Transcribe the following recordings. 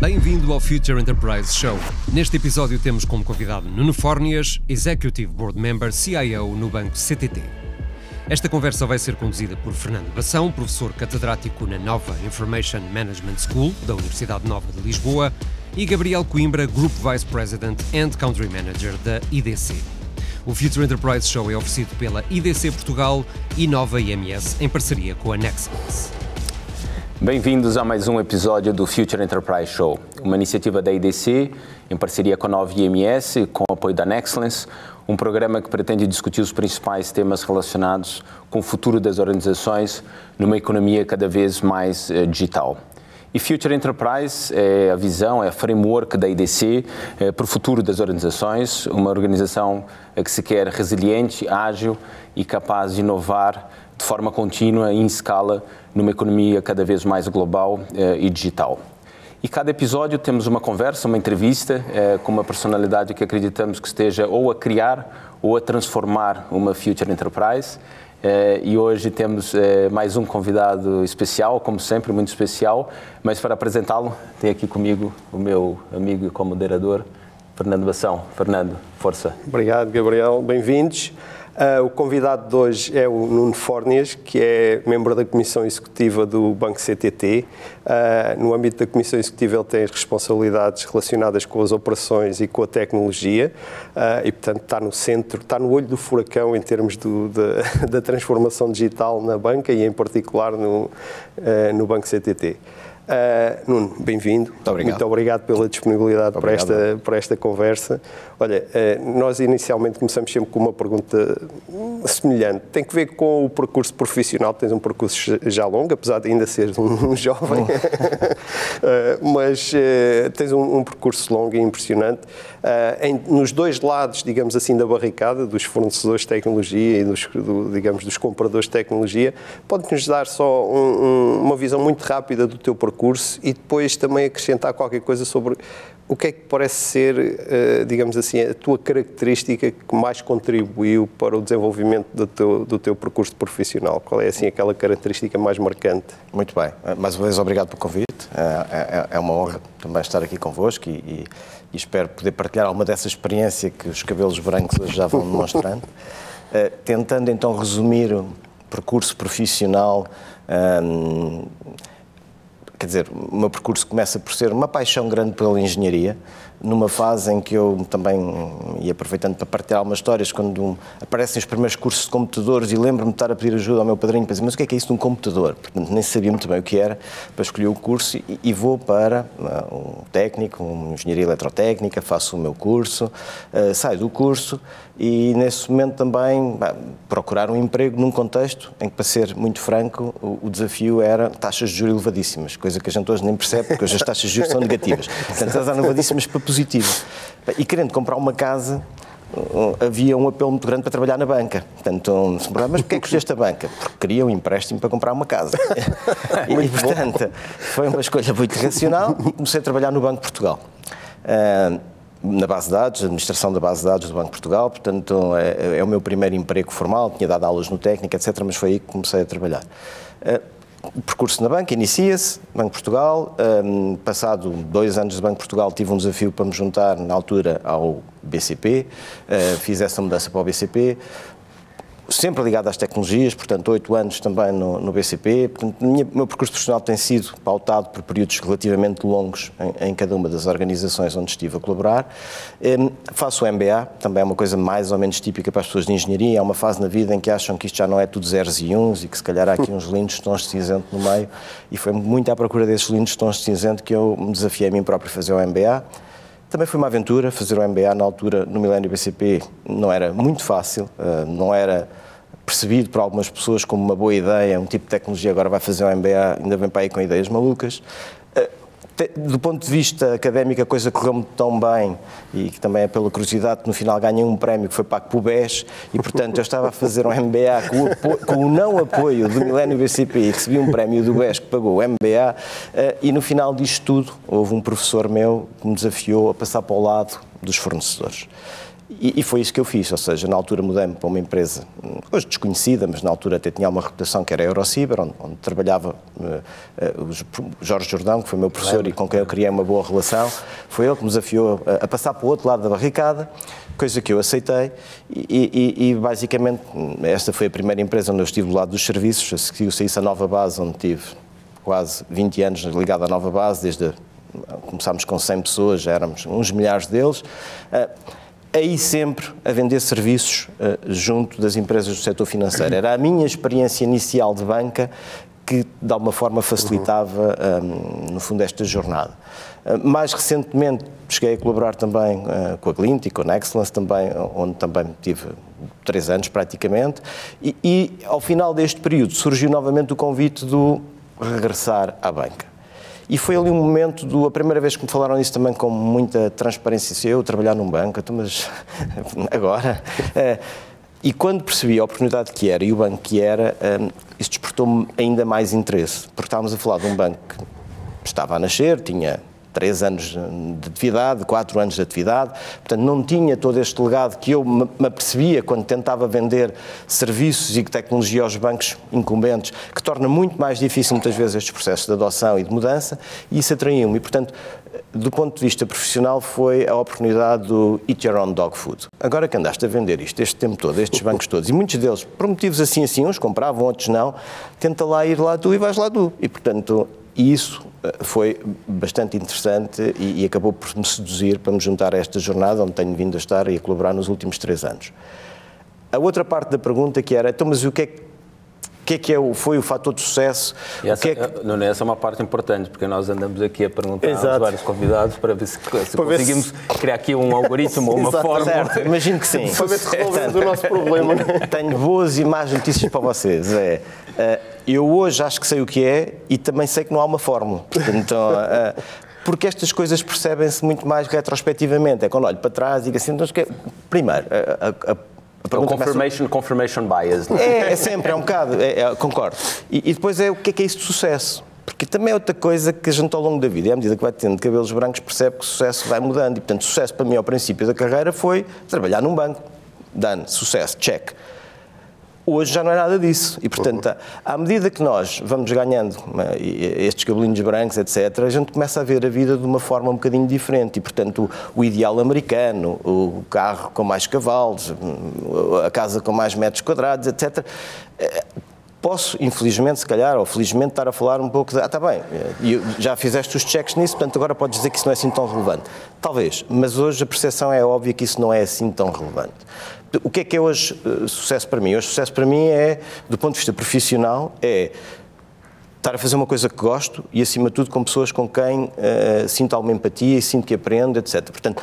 Bem-vindo ao Future Enterprise Show. Neste episódio temos como convidado Nuno Fornias, Executive Board Member CIO no Banco CTT. Esta conversa vai ser conduzida por Fernando Bação, professor catedrático na Nova Information Management School da Universidade Nova de Lisboa, e Gabriel Coimbra, Group Vice President and Country Manager da IDC. O Future Enterprise Show é oferecido pela IDC Portugal e Nova IMS em parceria com a Nextness. Bem-vindos a mais um episódio do Future Enterprise Show, uma iniciativa da IDC em parceria com a Nova IMS, com o apoio da Nexcellence, um programa que pretende discutir os principais temas relacionados com o futuro das organizações numa economia cada vez mais eh, digital. E Future Enterprise é a visão, é a framework da IDC é, para o futuro das organizações, uma organização que se quer resiliente, ágil e capaz de inovar de forma contínua e em escala numa economia cada vez mais global é, e digital. E cada episódio temos uma conversa, uma entrevista é, com uma personalidade que acreditamos que esteja ou a criar ou a transformar uma Future Enterprise. É, e hoje temos é, mais um convidado especial, como sempre, muito especial. Mas para apresentá-lo, tem aqui comigo o meu amigo e co-moderador, Fernando Bação. Fernando, força. Obrigado, Gabriel. Bem-vindos. Uh, o convidado de hoje é o Nuno Fornias, que é membro da Comissão Executiva do Banco CTT. Uh, no âmbito da Comissão Executiva, ele tem as responsabilidades relacionadas com as operações e com a tecnologia uh, e, portanto, está no centro, está no olho do furacão em termos do, de, da transformação digital na banca e, em particular, no, no Banco CTT. Uh, Nuno, bem-vindo. Muito obrigado. Muito obrigado pela disponibilidade para esta, para esta conversa. Olha, uh, nós inicialmente começamos sempre com uma pergunta semelhante. Tem que ver com o percurso profissional. Tens um percurso já longo, apesar de ainda seres um jovem, uh, mas tens um, um, percurso longo e impressionante. Em, nos dois lados, digamos assim, da barricada, dos fornecedores de tecnologia e dos, do, digamos, dos compradores de tecnologia, pode-nos dar só um, um, uma visão muito rápida do teu percurso e depois também acrescentar qualquer coisa sobre o que é que parece ser, eh, digamos assim, a tua característica que mais contribuiu para o desenvolvimento do teu, do teu percurso profissional? Qual é, assim, aquela característica mais marcante? Muito bem. Eh, mais uma vez, obrigado pelo convite. É, é, é uma honra também estar aqui convosco e, e, espero poder partilhar alguma dessa experiência que os cabelos brancos hoje já vão demonstrando. uh, tentando, então, resumir o percurso profissional... Um, quer dizer, o meu percurso começa por ser uma paixão grande pela engenharia, numa fase em que eu também, e aproveitando para partilhar algumas histórias, quando aparecem os primeiros cursos de computadores e lembro-me de estar a pedir ajuda ao meu padrinho para dizer, mas o que é que é isso de um computador? Portanto, nem sabia muito bem o que era, para escolher o curso e, e vou para uh, um técnico, uma engenharia eletrotécnica, faço o meu curso, uh, saio do curso e nesse momento também bah, procurar um emprego num contexto em que, para ser muito franco, o, o, desafio era taxas de juros elevadíssimas, coisa que a gente hoje nem percebe, porque hoje as taxas de juros são negativas. Portanto, elas eram elevadíssimas para positivo. E querendo comprar uma casa, havia um apelo muito grande para trabalhar na banca. Portanto, se me mas porquê é que escolheste a banca? Porque queria um empréstimo para comprar uma casa. e, portanto, foi uma escolha muito racional e comecei a trabalhar no Banco de Portugal. Uh, na base de dados, administração da base de dados do Banco de Portugal, portanto é, é, o meu primeiro emprego formal, tinha dado aulas no técnico, etc., mas foi aí que comecei a trabalhar. Uh, o percurso na banca inicia-se, Banco Portugal, um, passado dois anos de Banco Portugal tive um desafio para me juntar na altura ao BCP, uh, fiz essa mudança para o BCP, sempre ligado às tecnologias, portanto, oito anos também no, no BCP. Portanto, o meu percurso profissional tem sido pautado por períodos relativamente longos em, em cada uma das organizações onde estive a colaborar. Um, faço o MBA, também é uma coisa mais ou menos típica para as pessoas de engenharia. É uma fase na vida em que acham que isto já não é tudo zeros e uns e que se calhar há aqui uns lindos tons de cinzento no meio. E foi muito à procura desses lindos tons de cinzento que eu me desafiei a mim próprio a fazer o MBA. Também foi uma aventura fazer o MBA na altura no Milênio BCP. Não era muito fácil, uh, não era percebido por algumas pessoas como uma boa ideia, um tipo de tecnologia agora vai fazer o MBA, ainda vem para aí com ideias malucas. Do ponto de vista académico, a coisa correu-me tão bem e que também é pela curiosidade que no final ganhei um prémio que foi para a PUBES e, portanto, eu estava a fazer um MBA com o, apoio, com o não apoio do Milênio BCP e recebi um prémio do BES que pagou o MBA eh, e no final disto tudo houve um professor meu que me desafiou a passar para o lado dos fornecedores. E, e, foi isso que eu fiz, ou seja, na altura mudei-me para uma empresa, hoje desconhecida, mas na altura até tinha uma reputação que era a Eurociber, onde, onde trabalhava uh, uh, o Jorge Jordão, que foi meu professor e com quem eu criei uma boa relação. Foi ele que me desafiou a, a passar para o outro lado da barricada, coisa que eu aceitei e, e, e, basicamente esta foi a primeira empresa onde eu estive do lado dos serviços, a seguir eu saísse a nova base, onde tive quase 20 anos ligado à nova base, desde começámos com 100 pessoas, já éramos uns milhares deles. Uh, aí sempre a vender serviços uh, junto das empresas do setor financeiro. Era a minha experiência inicial de banca que, de alguma forma, facilitava, um, no fundo, esta jornada. Uh, mais recentemente, cheguei a colaborar também uh, com a Glint e com a Excellence, também, onde também tive três anos praticamente, e, e ao final deste período surgiu novamente o convite do regressar à banca. E foi ali um momento, do, a primeira vez que me falaram isso também com muita transparência, eu trabalhar num banco, então, mas agora. É, e quando percebi a oportunidade que era e o banco que era, um, isso despertou-me ainda mais interesse, porque estávamos a falar de um banco que estava a nascer, tinha três anos de atividade, quatro anos de atividade, portanto não tinha todo este legado que eu me apercebia quando tentava vender serviços e tecnologia aos bancos incumbentes, que torna muito mais difícil muitas vezes estes processos de adoção e de mudança, e isso atraiu-me. E, portanto, do ponto de vista profissional, foi a oportunidade do Eat Your Own Dog Food. Agora que andaste a vender isto este tempo todo, estes bancos todos, e muitos deles, por motivos assim assim, uns compravam, outros não, tenta lá ir lá tu e vais lá tu. E, portanto, isso foi bastante interessante e, e, acabou por me seduzir para me juntar a esta jornada onde tenho vindo a estar e a colaborar nos últimos três anos. A outra parte da pergunta que era, então, mas o que é que que é que é o, foi o fator de sucesso? Essa, é que... Eh, não, essa é uma parte importante, porque nós andamos aqui a perguntar Exato. aos vários convidados para ver se, se para conseguimos se... criar aqui um algoritmo ou uma Exato, forma. Certo. Imagino que sim. para ver se resolvemos o nosso problema. Tenho boas e más notícias para vocês. É, eh, eu hoje acho que sei o que é e também sei que não há uma fórmula. Eh, porque estas coisas percebem-se muito mais retrospectivamente. É quando olho para trás e digo assim, então, primeiro, a, a, é o confirmation, confirmation bias. Não é? é, é sempre, é um bocado, é, é, concordo. E, e, depois é o que é que é isso de sucesso? Porque também é outra coisa que a gente ao longo da vida, e à medida que vai tendo cabelos brancos, percebe que o sucesso vai mudando. E, portanto, sucesso para mim ao princípio da carreira foi trabalhar num banco. Done, sucesso, check. Hoje já não é nada disso. E, portanto, uhum. à medida que nós vamos ganhando estes cabelinhos brancos, etc., a gente começa a ver a vida de uma forma um bocadinho diferente. E, portanto, o, o ideal americano, o carro com mais cavalos, a casa com mais metros quadrados, etc., eh, posso, infelizmente, se calhar, ou felizmente, estar a falar um pouco de. Ah, está bem, já fizeste os checks nisso, portanto agora podes dizer que isso não é assim tão relevante. Talvez, mas hoje a percepção é óbvia que isso não é assim tão relevante. O que é que é hoje uh, sucesso para mim? Hoje sucesso para mim é, do ponto de vista profissional, é estar a fazer uma coisa que gosto e, acima de tudo, com pessoas com quem uh, sinto alguma empatia e sinto que aprendo, etc. Portanto,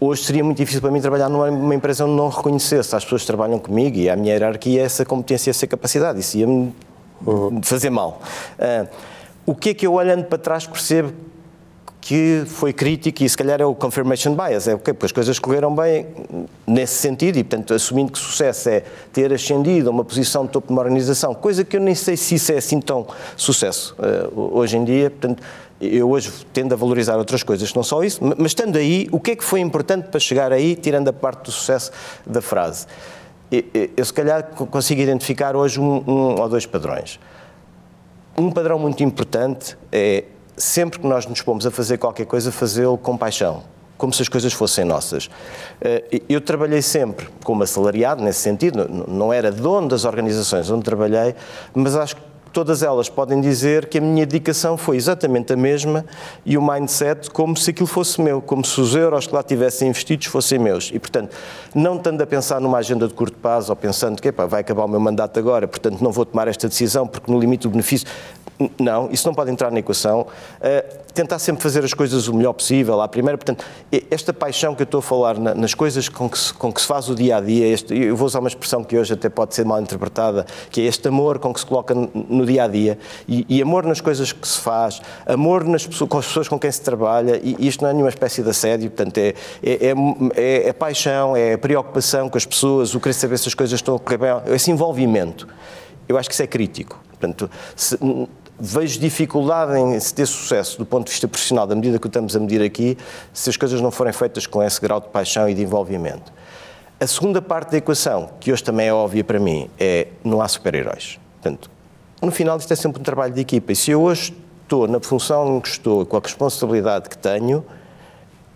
hoje seria muito difícil para mim trabalhar numa empresa onde não reconhecesse as pessoas que trabalham comigo e a minha hierarquia essa competência, essa capacidade. Isso ia-me uhum. fazer mal. Uh, o que é que eu, olhando para trás, percebo que foi crítico e se calhar é o confirmation bias, é porque as coisas correram bem nesse sentido e, portanto, assumindo que sucesso é ter ascendido a uma posição de topo de uma organização, coisa que eu nem sei se isso é assim tão sucesso uh, hoje em dia, portanto, eu hoje tendo a valorizar outras coisas não só isso, mas estando aí, o que é que foi importante para chegar aí, tirando a parte do sucesso da frase? Eu, se calhar, consigo identificar hoje um, um ou dois padrões. Um padrão muito importante é sempre que nós nos pomos a fazer qualquer coisa, fazê-lo com paixão, como se as coisas fossem nossas. Eh, eu trabalhei sempre como assalariado, nesse sentido, não era dono das organizações onde trabalhei, mas acho que todas elas podem dizer que a minha dedicação foi exatamente a mesma e o mindset como se aquilo fosse meu, como se os euros que lá tivessem investidos fossem meus. E, portanto, não estando a pensar numa agenda de curto prazo ou pensando que vai acabar o meu mandato agora, portanto não vou tomar esta decisão porque no limite do benefício. Não, isso não pode entrar na equação. Uh, tentar sempre fazer as coisas o melhor possível à primeira. Portanto, esta paixão que eu estou a falar na, nas coisas com que, se, com que se faz o dia a dia, este, eu vou usar uma expressão que hoje até pode ser mal interpretada, que é este amor com que se coloca no dia a dia e, e amor nas coisas que se faz, amor nas, com as pessoas com quem se trabalha. E, e isto não é nenhuma espécie de assédio, portanto, é, é, é, é, é paixão, é preocupação com as pessoas, o querer saber se as coisas estão a correr bem, esse envolvimento. Eu acho que isso é crítico. Portanto, se, vejo dificuldade em se ter sucesso do ponto de vista profissional, da medida que estamos a medir aqui, se as coisas não forem feitas com esse grau de paixão e de envolvimento. A segunda parte da equação, que hoje também é óbvia para mim, é não há super-heróis. Portanto, no final isto é sempre um trabalho de equipa. E se eu hoje estou na função em que estou, com a responsabilidade que tenho,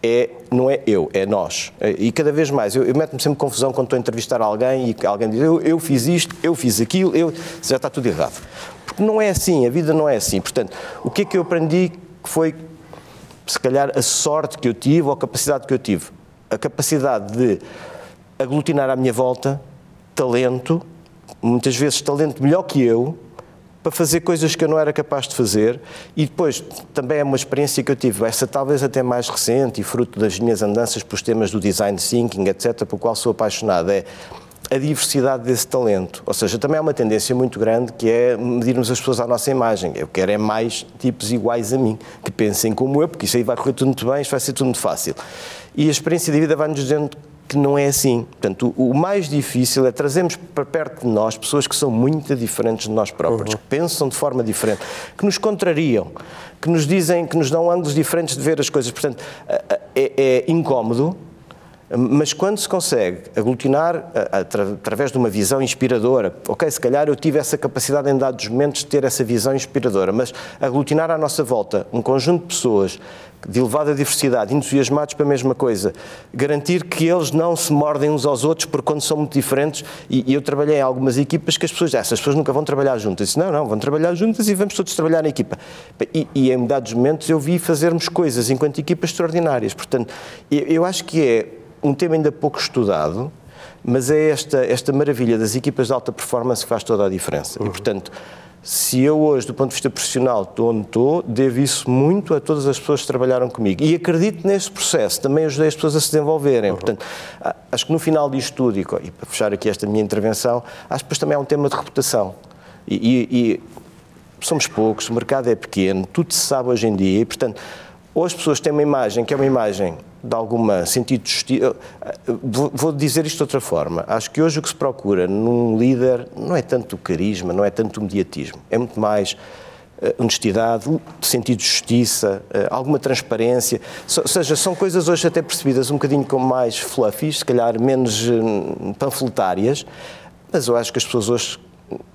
é, não é eu, é nós. E cada vez mais, eu, eu meto-me sempre confusão quando estou a entrevistar alguém e alguém diz eu, eu fiz isto, eu fiz aquilo, eu, já está tudo errado. Porque não é assim, a vida não é assim. Portanto, o que é que eu aprendi que foi, se calhar, a sorte que eu tive ou a capacidade que eu tive? A capacidade de aglutinar à minha volta talento, muitas vezes talento melhor que eu, para fazer coisas que eu não era capaz de fazer e depois também é uma experiência que eu tive, essa talvez até mais recente e fruto das minhas andanças pelos temas do design thinking, etc., pelo qual sou apaixonado, é a diversidade desse talento. Ou seja, também há uma tendência muito grande que é medirmos as pessoas à nossa imagem. Eu quero é mais tipos iguais a mim, que pensem como eu, porque isso aí vai correr tudo muito bem, isto vai ser tudo muito fácil. E a experiência de vida vai-nos dizendo que não é assim. Portanto, o, mais difícil é trazermos para perto de nós pessoas que são muito diferentes de nós próprios, uhum. que pensam de forma diferente, que nos contrariam, que nos dizem, que nos dão ângulos diferentes de ver as coisas. Portanto, é, é incómodo, mas quando se consegue aglutinar através de uma visão inspiradora, ok, se calhar eu tive essa capacidade em dados momentos de ter essa visão inspiradora, mas aglutinar à nossa volta um conjunto de pessoas de elevada diversidade, entusiasmados para a mesma coisa, garantir que eles não se mordem uns aos outros porque quando são muito diferentes, e, eu trabalhei em algumas equipas que as pessoas, ah, essas pessoas nunca vão trabalhar juntas. disse, não, não, vão trabalhar juntas e vamos todos trabalhar na equipa. E, e em dados momentos eu vi fazermos coisas enquanto equipas extraordinárias. Portanto, eu, eu acho que é um tema ainda pouco estudado, mas é esta, esta maravilha das equipas de alta performance que faz toda a diferença. Uhum. E, portanto, se eu hoje, do ponto de vista profissional, estou onde estou, devo isso muito a todas as pessoas que trabalharam comigo. E acredito nesse processo, também ajudei as pessoas a se desenvolverem. Uhum. Portanto, acho que no final disto tudo, e para fechar aqui esta minha intervenção, acho que depois também é um tema de reputação. E, e, e somos poucos, o mercado é pequeno, tudo se sabe hoje em dia, e, portanto, ou as pessoas têm uma imagem que é uma imagem de alguma sentido de justiça. Vou dizer isto de outra forma. Acho que hoje o que se procura num líder não é tanto o carisma, não é tanto o mediatismo. É muito mais eh, honestidade, sentido de justiça, eh, alguma transparência. Ou seja, são coisas hoje até percebidas um bocadinho como mais fluffy, se calhar menos eh, panfletárias, mas eu acho que as pessoas hoje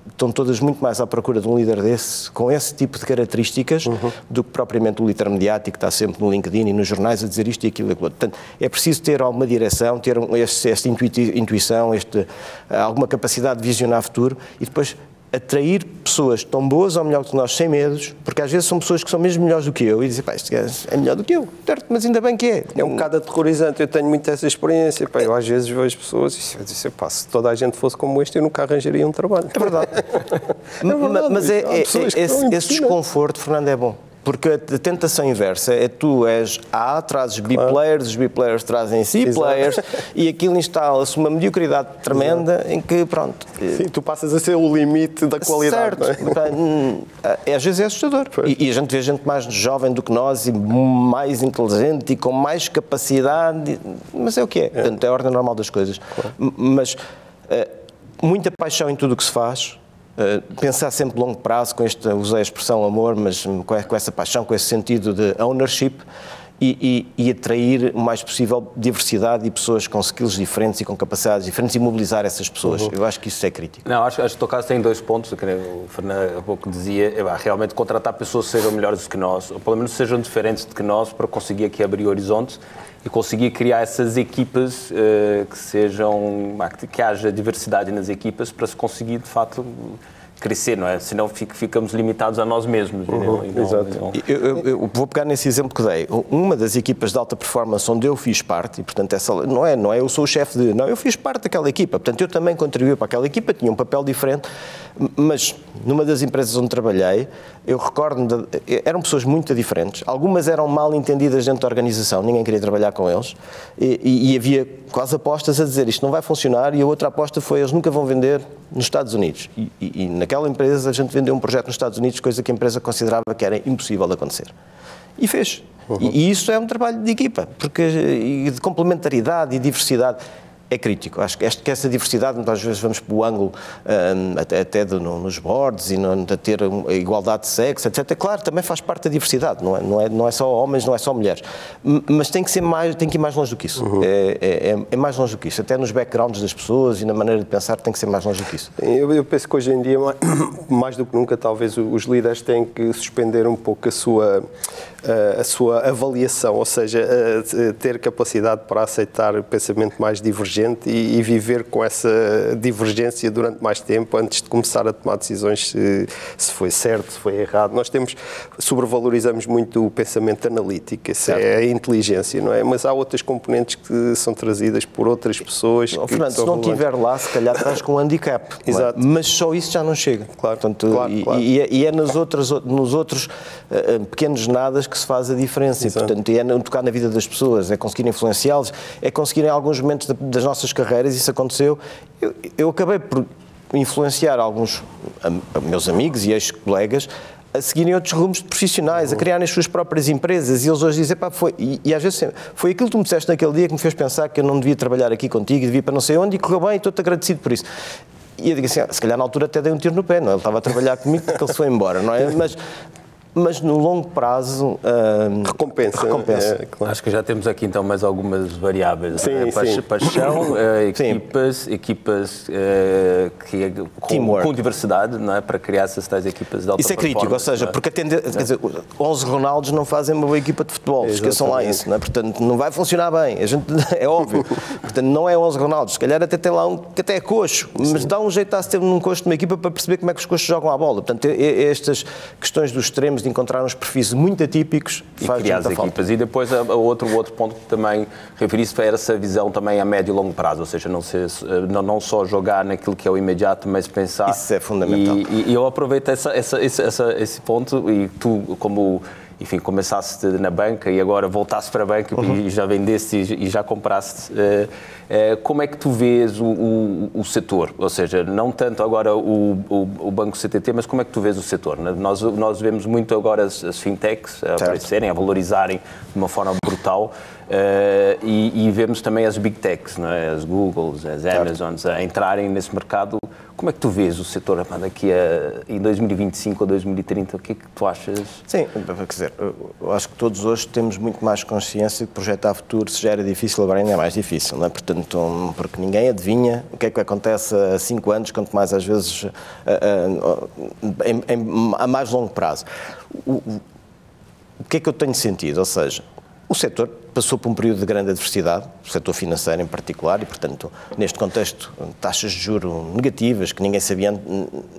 estão todas muito mais à procura de um líder desse, com esse tipo de características, uhum. do que propriamente o líder mediático que está sempre no LinkedIn e nos jornais a dizer isto e aquilo e aquilo. Portanto, é preciso ter alguma direção, ter este, esta intuição, este, alguma capacidade de visionar futuro e depois atrair pessoas tão boas ou melhor que nós, sem medos, porque às vezes são pessoas que são mesmo melhores do que eu e dizem, pá, este gajo é melhor do que eu, certo, mas ainda bem que é. É um bocado aterrorizante, eu tenho muito essa experiência, pá, eu às vezes vejo pessoas e disse, pá, se toda a gente fosse como este, eu nunca arranjaria um trabalho. É verdade. é verdade mas é, é, é esse, esse desconforto, Fernando, é bom. Porque a tentação inversa é tu és A, trazes B players, os B players trazem C Exato. players e aquilo instala-se uma mediocridade tremenda Exato. em que, pronto. Sim, tu passas a ser o limite da qualidade. Certo. É? É, às vezes é assustador. E, e, a gente vê gente mais jovem do que nós e mais inteligente e com mais capacidade, mas é o que é. é. Portanto, é a ordem normal das coisas. Claro. Mas uh, muita paixão em tudo o que se faz Uh, pensar sempre longo prazo, com esta, usei a expressão amor, mas com, com essa paixão, com esse sentido de ownership e, e, e, atrair o mais possível diversidade e pessoas com skills diferentes e com capacidades diferentes e mobilizar essas pessoas. Uhum. Eu acho que isso é crítico. Não, acho, acho que tocaste em dois pontos. O Fernando há pouco dizia, realmente contratar pessoas que sejam melhores do que nós, ou pelo menos sejam diferentes do que nós, para conseguir aqui abrir horizontes e conseguir criar essas equipas uh, que sejam que haja diversidade nas equipas para se conseguir de facto crescer, não é? Senão ficamos limitados a nós mesmos. Uhum, não, exato. Não... Eu, eu, eu, vou pegar nesse exemplo que dei. Uma das equipas de alta performance onde eu fiz parte, e portanto essa não é, não é eu sou o chefe de, não, eu fiz parte daquela equipa, portanto eu também contribuí para aquela equipa, tinha um papel diferente, mas numa das empresas onde trabalhei, eu recordo eram pessoas muito diferentes. Algumas eram mal entendidas dentro da organização, ninguém queria trabalhar com eles, e, e, e havia quase apostas a dizer isto não vai funcionar, e a outra aposta foi eles nunca vão vender nos Estados Unidos. E, e, naquela empresa a gente vendeu um projeto nos Estados Unidos, coisa que a empresa considerava que era impossível de acontecer. E fez. Uhum. E, isso é um trabalho de equipa, porque, e de complementaridade e diversidade. É crítico. Acho que, que essa diversidade, muitas vezes vamos para o ângulo um, até, até de, no, nos boards e no, de ter a igualdade de sexo, etc. Claro, também faz parte da diversidade, não é, não é, não é só homens, não é só mulheres. Mas tem que, ser mais, tem que ir mais longe do que isso. Uhum. É, é, é, mais longe do que isso. Até nos backgrounds das pessoas e na maneira de pensar tem que ser mais longe do que isso. Eu, eu penso que hoje em dia, mais do que nunca, talvez os líderes têm que suspender um pouco a sua a sua avaliação, ou seja, ter capacidade para aceitar o pensamento mais divergente e, e, viver com essa divergência durante mais tempo antes de começar a tomar decisões se, se foi certo, se foi errado. Nós temos, sobrevalorizamos muito o pensamento analítico, é a inteligência, não é? Mas há outras componentes que são trazidas por outras pessoas. Oh, Fernando, se não estiver lá, se calhar estás com um handicap. É? Exato. É? Mas só isso já não chega. Claro. Portanto, claro, e, claro. E, é, e, é nas outras, nos outros uh, pequenos nadas que se faz a diferença. E, portanto, é tocar na vida das pessoas, é conseguir influenciá-los, é conseguir em alguns momentos das nossas carreiras, isso aconteceu. Eu, eu acabei por influenciar alguns meus amigos e ex-colegas a seguirem outros rumos profissionais, a criarem as suas próprias empresas. E eles hoje dizem, pá, foi. E, e, às vezes foi aquilo que tu me disseste naquele dia que me fez pensar que eu não devia trabalhar aqui contigo, devia para não sei onde, e correu bem, e estou-te agradecido por isso. E eu digo assim, ah, se calhar na altura até dei um tiro no pé, não? É? Ele estava a trabalhar comigo porque ele foi embora, não é? Mas mas no longo prazo uh, recompensa. recompensa. É, claro. Acho que já temos aqui então mais algumas variáveis. Sim, sim. Paixão, uh, equipas, sim. equipas uh, que, é com, com, diversidade não é? para criar essas tais equipas de alta Isso é crítico, ou seja, é? porque atender, quer dizer, 11 Ronaldos não fazem uma boa equipa de futebol, Exatamente. esqueçam lá isso, não é? portanto não vai funcionar bem, a gente, é óbvio. portanto não é 11 Ronaldos, se calhar até tem lá um que até é coxo, mas dá um jeito a se ter num coxo de uma equipa para perceber como é que os coxos jogam a bola. Portanto, estas questões dos extremos de encontrar uns perfis muito atípicos e criar as equipas. Falta. E depois a, a outro, o outro ponto que também referi-se foi essa visão também a médio e longo prazo, ou seja, não, ser, não, não só jogar naquilo que é o imediato, mas pensar. Isso é fundamental. E, e eu aproveito essa, essa, essa, esse ponto e tu, como enfim, começaste na banca e agora voltaste para a banca uhum. e já vendeste e, já compraste. Uh, uh, como é que tu vês o, o, o, setor? Ou seja, não tanto agora o, o, Banco CTT, mas como é que tu vês o setor? Nós, nós vemos muito agora as, as fintechs a aparecerem, a valorizarem de uma forma brutal. Uh, e, e, vemos também as big techs, é? as Googles, as Amazons, a entrarem nesse mercado como é que tu vês o setor daqui a, em 2025 ou 2030? O que é que tu achas? Sim, quer dizer, eu acho que todos hoje temos muito mais consciência que projetar futuro, se já era difícil, agora ainda é mais difícil, não é? Portanto, porque ninguém adivinha o que é que acontece a cinco anos, quanto mais às vezes a, a, em, a mais longo prazo. O, o que é que eu tenho sentido? Ou seja, o setor passou por um período de grande adversidade, o setor financeiro em particular, e, portanto, neste contexto, taxas de juro negativas, que ninguém sabia,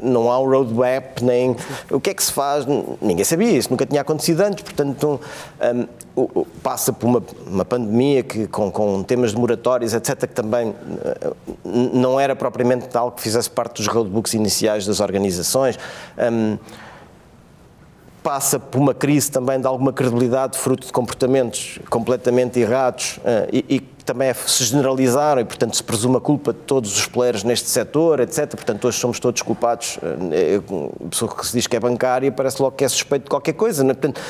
não há um roadmap, nem o que é que se faz, ninguém sabia, isso nunca tinha acontecido antes, portanto, um, passa por uma, uma pandemia que, com, com, temas de moratórios, etc., que também uh, não era propriamente tal que fizesse parte dos roadbooks iniciais das organizações. Um, passa por uma crise também de alguma credibilidade, fruto de comportamentos completamente errados uh, e, e que também é, se generalizaram e, portanto, se presume a culpa de todos os players neste setor, etc. Portanto, hoje somos todos culpados. Uh, a pessoa que se diz que é bancária parece logo que é suspeito de qualquer coisa. Né? Portanto,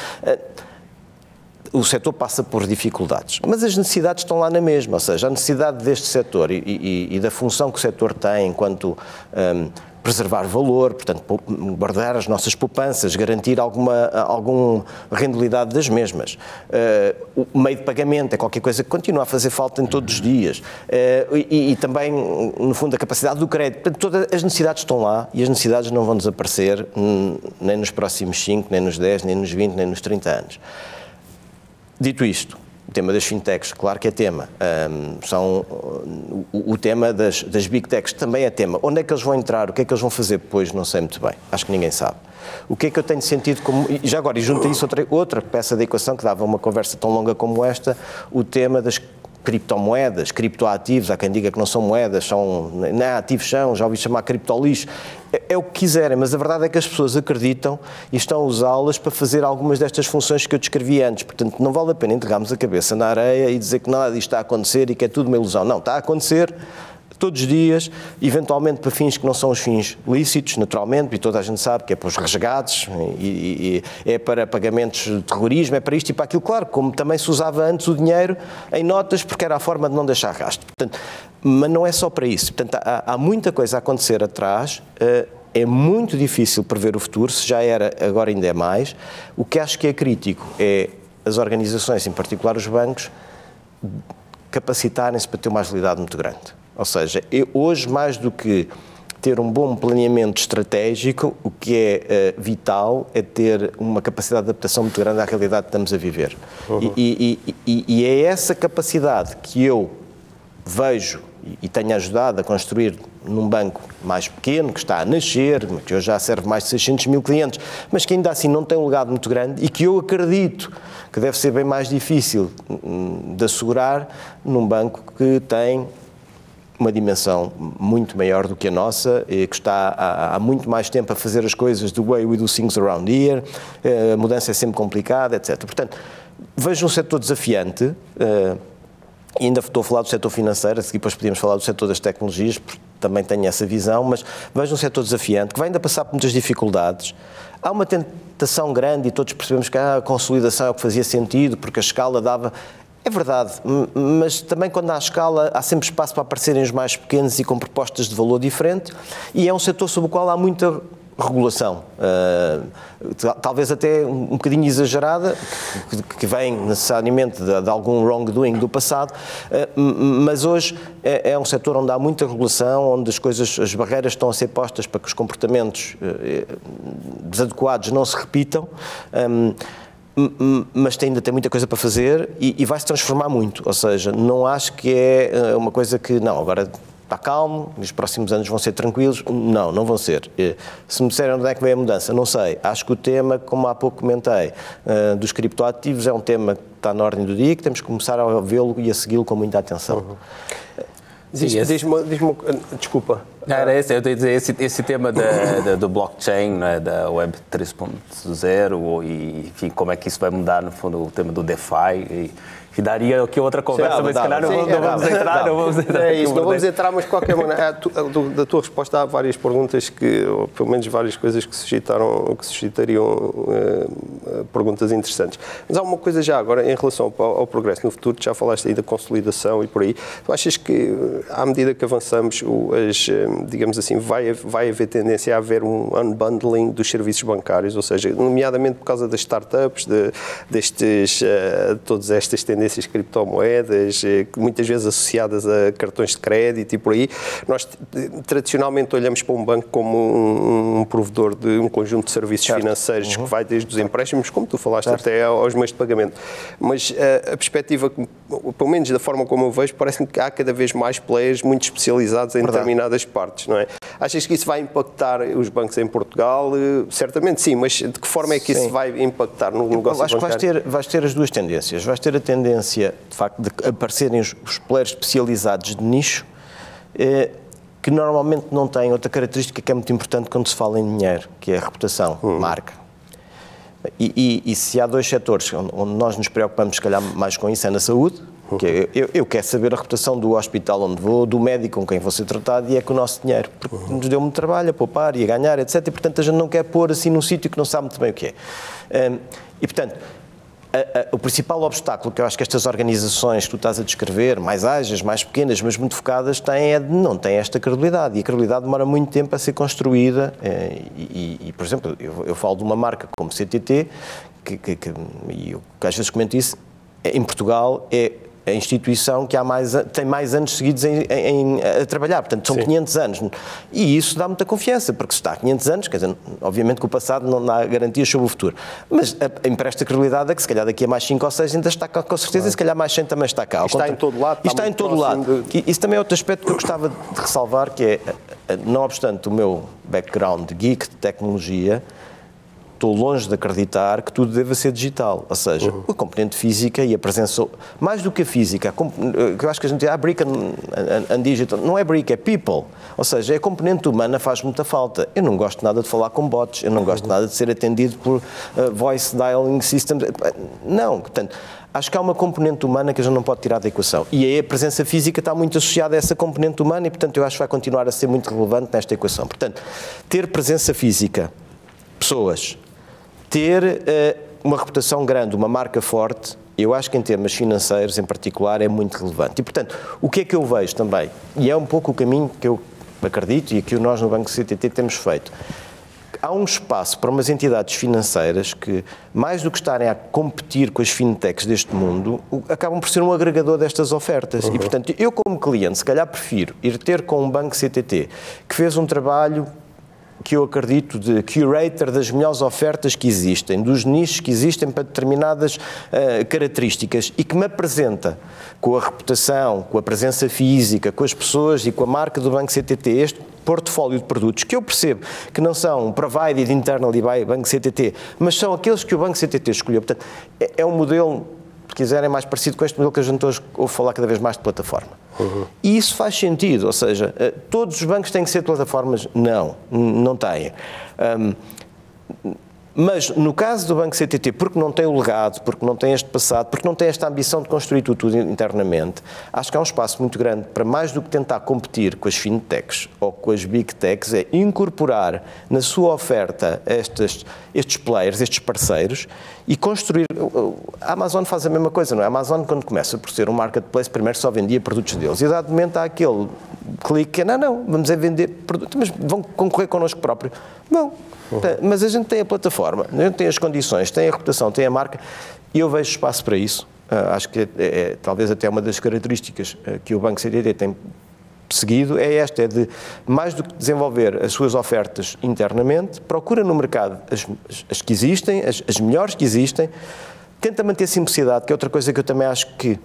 o setor passa por dificuldades, mas as necessidades estão lá na mesma, ou seja, a necessidade deste setor e, e, e da função que o setor tem enquanto um, preservar valor, portanto, guardar as nossas poupanças, garantir alguma, alguma rendibilidade das mesmas. Uh, o meio de pagamento é qualquer coisa que continua a fazer falta em todos os dias. Uh, e, e, também, no fundo, a capacidade do crédito. Portanto, todas as necessidades estão lá e as necessidades não vão desaparecer nem nos próximos 5, nem nos 10, nem nos 20, nem nos 30 anos. Dito isto, o tema das fintechs, claro que é tema. Um, são, o, o, tema das, das big techs também é tema. Onde é que eles vão entrar? O que é que eles vão fazer depois? Não sei muito bem. Acho que ninguém sabe. O que é que eu tenho sentido como. E já agora, e junto a isso outra, outra peça da equação que dava uma conversa tão longa como esta, o tema das criptomoedas, criptoativos, há quem diga que não são moedas, são, é ativos são, já ouvi chamar criptolixo, é, é, o que quiserem, mas a verdade é que as pessoas acreditam e estão a usá-las para fazer algumas destas funções que eu descrevi antes, portanto não vale a pena enterrarmos a cabeça na areia e dizer que nada disto está a acontecer e que é tudo uma ilusão, não, está a acontecer, todos os dias, eventualmente para fins que não são os fins lícitos, naturalmente, e toda a gente sabe que é para os resgates, e, e, é para pagamentos de terrorismo, é para isto e para aquilo, claro, como também se usava antes o dinheiro em notas, porque era a forma de não deixar rastro. Portanto, mas não é só para isso. Portanto, há, há muita coisa a acontecer atrás. Uh, é muito difícil prever o futuro, se já era, agora ainda é mais. O que acho que é crítico é as organizações, em particular os bancos, capacitarem-se para ter uma agilidade muito grande. Ou seja, hoje, mais do que ter um bom planeamento estratégico, o que é uh, vital é ter uma capacidade de adaptação muito grande à realidade que estamos a viver. Uhum. E, e, e, e, é essa capacidade que eu vejo e tenho ajudado a construir num banco mais pequeno, que está a nascer, que hoje já serve mais de 600 mil clientes, mas que ainda assim não tem um legado muito grande e que eu acredito que deve ser bem mais difícil hum, de assegurar num banco que tem uma dimensão muito maior do que a nossa, e que está há, há, muito mais tempo a fazer as coisas the way we do things around here, eh, a mudança é sempre complicada, etc. Portanto, vejo um setor desafiante, eh, ainda estou a falar do setor financeiro, a seguir depois podíamos falar do setor das tecnologias, porque também tenho essa visão, mas vejo um setor desafiante, que vai ainda passar por muitas dificuldades. Há uma tentação grande e todos percebemos que a consolidação é o que fazia sentido, porque a escala dava é verdade, mas também quando há escala há sempre espaço para aparecerem os mais pequenos e com propostas de valor diferente e é um setor sobre o qual há muita regulação, uh, talvez até um, bocadinho exagerada, que, que vem necessariamente de, de, algum wrongdoing do passado, uh, mas hoje é, é, um setor onde há muita regulação, onde as coisas, as barreiras estão a ser postas para que os comportamentos uh, desadequados não se repitam. Mas ainda tem muita coisa para fazer e, e vai se transformar muito. Ou seja, não acho que é eh, uma coisa que, não, agora está calmo, nos próximos anos vão ser tranquilos. Não, não vão ser. Eh, se me disserem onde é que vem a mudança, não sei. Acho que o tema, como há pouco comentei, eh, dos criptoativos é um tema que está na ordem do dia, que temos que começar a vê-lo e a segui-lo com muita atenção. Uhum. Diz, diz diz desculpa. Era esse, eu ia dizer, esse, esse tema da, da, do blockchain, né, da Web 3.0 e, enfim, como é que isso vai mudar, no fundo, o tema do DeFi e, que daria aqui outra conversa, mas se calhar não, não, vamos entrar, não vamos entrar. É isso, não vamos entrar, mas de qualquer maneira, da tua resposta há várias perguntas que, ou pelo menos várias coisas que suscitaram, que suscitariam uh, perguntas interessantes. Mas há uma coisa já agora em relação ao, ao, progresso no futuro, já falaste aí da consolidação e por aí. Tu achas que à medida que avançamos, o, as, digamos assim, vai, vai haver tendência a haver um unbundling dos serviços bancários, ou seja, nomeadamente por causa das startups, de, destes, uh, todas estas tendências tendências criptomoedas, eh, muitas vezes associadas a cartões de crédito e por aí. Nós tradicionalmente olhamos para um banco como um, um provedor de um conjunto de serviços certo. financeiros uhum. que vai desde os empréstimos, como tu falaste, certo. até aos meios de pagamento. Mas a, eh, a perspectiva, pelo menos da forma como eu vejo, parece-me que há cada vez mais players muito especializados em Verdade. determinadas partes, não é? Achas que isso vai impactar os bancos em Portugal? Eh, certamente sim, mas de que forma é que sim. isso vai impactar no negócio eu acho bancário? que vais ter, vais ter as duas tendências. Vais ter a tendência tendência, de facto, de aparecerem os, os players especializados de nicho, eh, que normalmente não têm outra característica que é muito importante quando se fala em dinheiro, que é a reputação, uhum. marca. E, e, e, se há dois setores onde nós nos preocupamos, se calhar, mais com isso, é na saúde, que é, eu, eu, quero saber a reputação do hospital onde vou, do médico com quem vou ser tratado e é com o nosso dinheiro, porque uhum. nos deu muito trabalho a poupar e a ganhar, etc. E, portanto, a gente não quer pôr assim num sítio que não sabe muito bem o que é. Um, e, portanto, a, a, o principal obstáculo que eu acho que estas organizações que tu estás a descrever, mais ágeis, mais pequenas, mas muito focadas, têm é de não têm esta credibilidade. E a credibilidade demora muito tempo a ser construída. Eh, e, e, por exemplo, eu, eu, falo de uma marca como CTT, que, que, que e eu às vezes comento isso, em Portugal é a instituição que há mais, tem mais anos seguidos em, em, a trabalhar, portanto são Sim. 500 anos. E isso dá muita confiança, porque se está há 500 anos, quer dizer, obviamente que o passado não dá garantias sobre o futuro, mas empresta credibilidade a que se calhar daqui a mais 5 ou 6 ainda está cá com certeza claro. e se calhar mais 100 também está cá. E está em todo lado. Está, está em todo lado. De... Isso também é outro aspecto que eu gostava de ressalvar, que é, não obstante o meu background geek de tecnologia, estou longe de acreditar que tudo deva ser digital. Ou seja, uhum. a componente física e a presença, mais do que a física, eh, que eu acho que a gente diz, ah, brick and, and, and, digital, não é brick, é people. Ou seja, a componente humana faz muita falta. Eu não gosto nada de falar com bots, eu não gosto uhum. nada de ser atendido por uh, voice dialing systems. Não, portanto, acho que há uma componente humana que a gente não pode tirar da equação. E aí a presença física está muito associada a essa componente humana e, portanto, eu acho que vai continuar a ser muito relevante nesta equação. Portanto, ter presença física, pessoas, ter uh, uma reputação grande, uma marca forte, eu acho que em termos financeiros, em particular, é muito relevante. E, portanto, o que é que eu vejo também? E é um pouco o caminho que eu acredito e que nós no Banco CTT temos feito há um espaço para umas entidades financeiras que, mais do que estarem a competir com as fintechs deste mundo, acabam por ser um agregador destas ofertas. Uhum. E, portanto, eu como cliente, se calhar prefiro ir ter com um banco CTT que fez um trabalho que eu acredito de curator das melhores ofertas que existem, dos nichos que existem para determinadas uh, características e que me apresenta com a reputação, com a presença física, com as pessoas e com a marca do Banco CTT este portfólio de produtos que eu percebo que não são provided internally by Banco CTT, mas são aqueles que o Banco CTT escolheu. Portanto, é, é um modelo quiserem, mais parecido com este modelo que a gente hoje ouve falar cada vez mais de plataforma. Uhum. E isso faz sentido, ou seja, eh, todos os bancos têm que ser plataformas? Não, não têm. Um, mas no caso do Banco CTT, porque não tem o legado, porque não tem este passado, porque não tem esta ambição de construir tudo, tudo internamente, acho que há um espaço muito grande para mais do que tentar competir com as fintechs ou com as big techs, é incorporar na sua oferta estes, estes players, estes parceiros e construir. A Amazon faz a mesma coisa, não é? A Amazon, quando começa por ser um marketplace, primeiro só vendia produtos deles e, a dado momento, há aquele clique que, não, não, vamos é vender produtos, mas vão concorrer connosco próprio. Vão mas a gente tem a plataforma, a gente tem as condições, tem a reputação, tem a marca, e eu vejo espaço para isso. Uh, acho que é, é, é, talvez até uma das características uh, que o Banco CDD tem seguido é esta, é de, mais do que desenvolver as suas ofertas internamente, procura no mercado as, as, que existem, as, as melhores que existem, tenta manter simplicidade, que é outra coisa que eu também acho que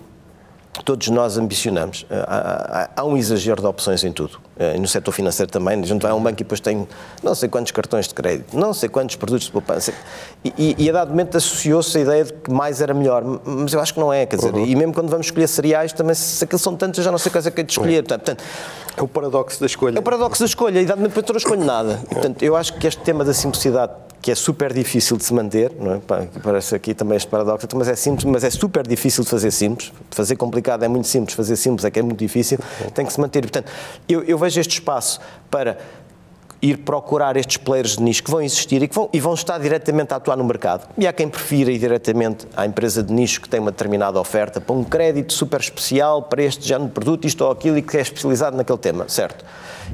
todos nós ambicionamos. Eh, há, há, há, um exagero de opções em tudo. Eh, e no setor financeiro também. A gente vai a um banco e depois tem não sei quantos cartões de crédito, não sei quantos produtos de poupança. E, e, e a dado momento associou-se a ideia de que mais era melhor. Mas eu acho que não é. Quer dizer, uhum. e mesmo quando vamos escolher cereais, também se aqueles são tantos, eu já não sei quais é que é de escolher. Uhum. Portanto, é o paradoxo da escolha. É o paradoxo da escolha. E dado momento, eu não escolho nada. Portanto, eu acho que este tema da simplicidade que é super difícil de se manter, não é? parece aqui também este paradoxo, mas é simples, mas é super difícil de fazer simples. Fazer complicado é muito simples, fazer simples é que é muito difícil, tem que se manter. Portanto, eu, eu vejo este espaço para ir procurar estes players de nicho que vão existir e que vão, e vão estar diretamente a atuar no mercado. E há quem prefira ir diretamente à empresa de nicho que tem uma determinada oferta para um crédito super especial para este género de produto, isto ou aquilo, e que é especializado naquele tema, certo?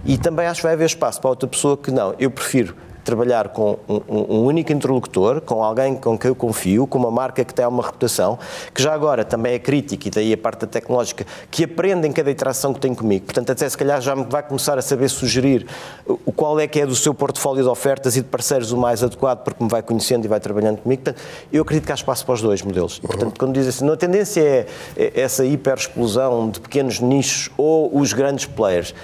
E também acho que vai haver espaço para outra pessoa que não, eu prefiro trabalhar com um, um, único interlocutor, com alguém com quem eu confio, com uma marca que tem uma reputação, que já agora também é crítica, e daí a parte tecnológica, que aprende em cada interação que tem comigo. Portanto, até se calhar já me vai começar a saber sugerir o qual é que é do seu portfólio de ofertas e de parceiros o mais adequado, porque me vai conhecendo e vai trabalhando comigo. Portanto, eu acredito que há espaço para os dois modelos. E, portanto, quando dizem assim, não, a tendência é, é essa hiper-explosão de pequenos nichos ou os grandes players.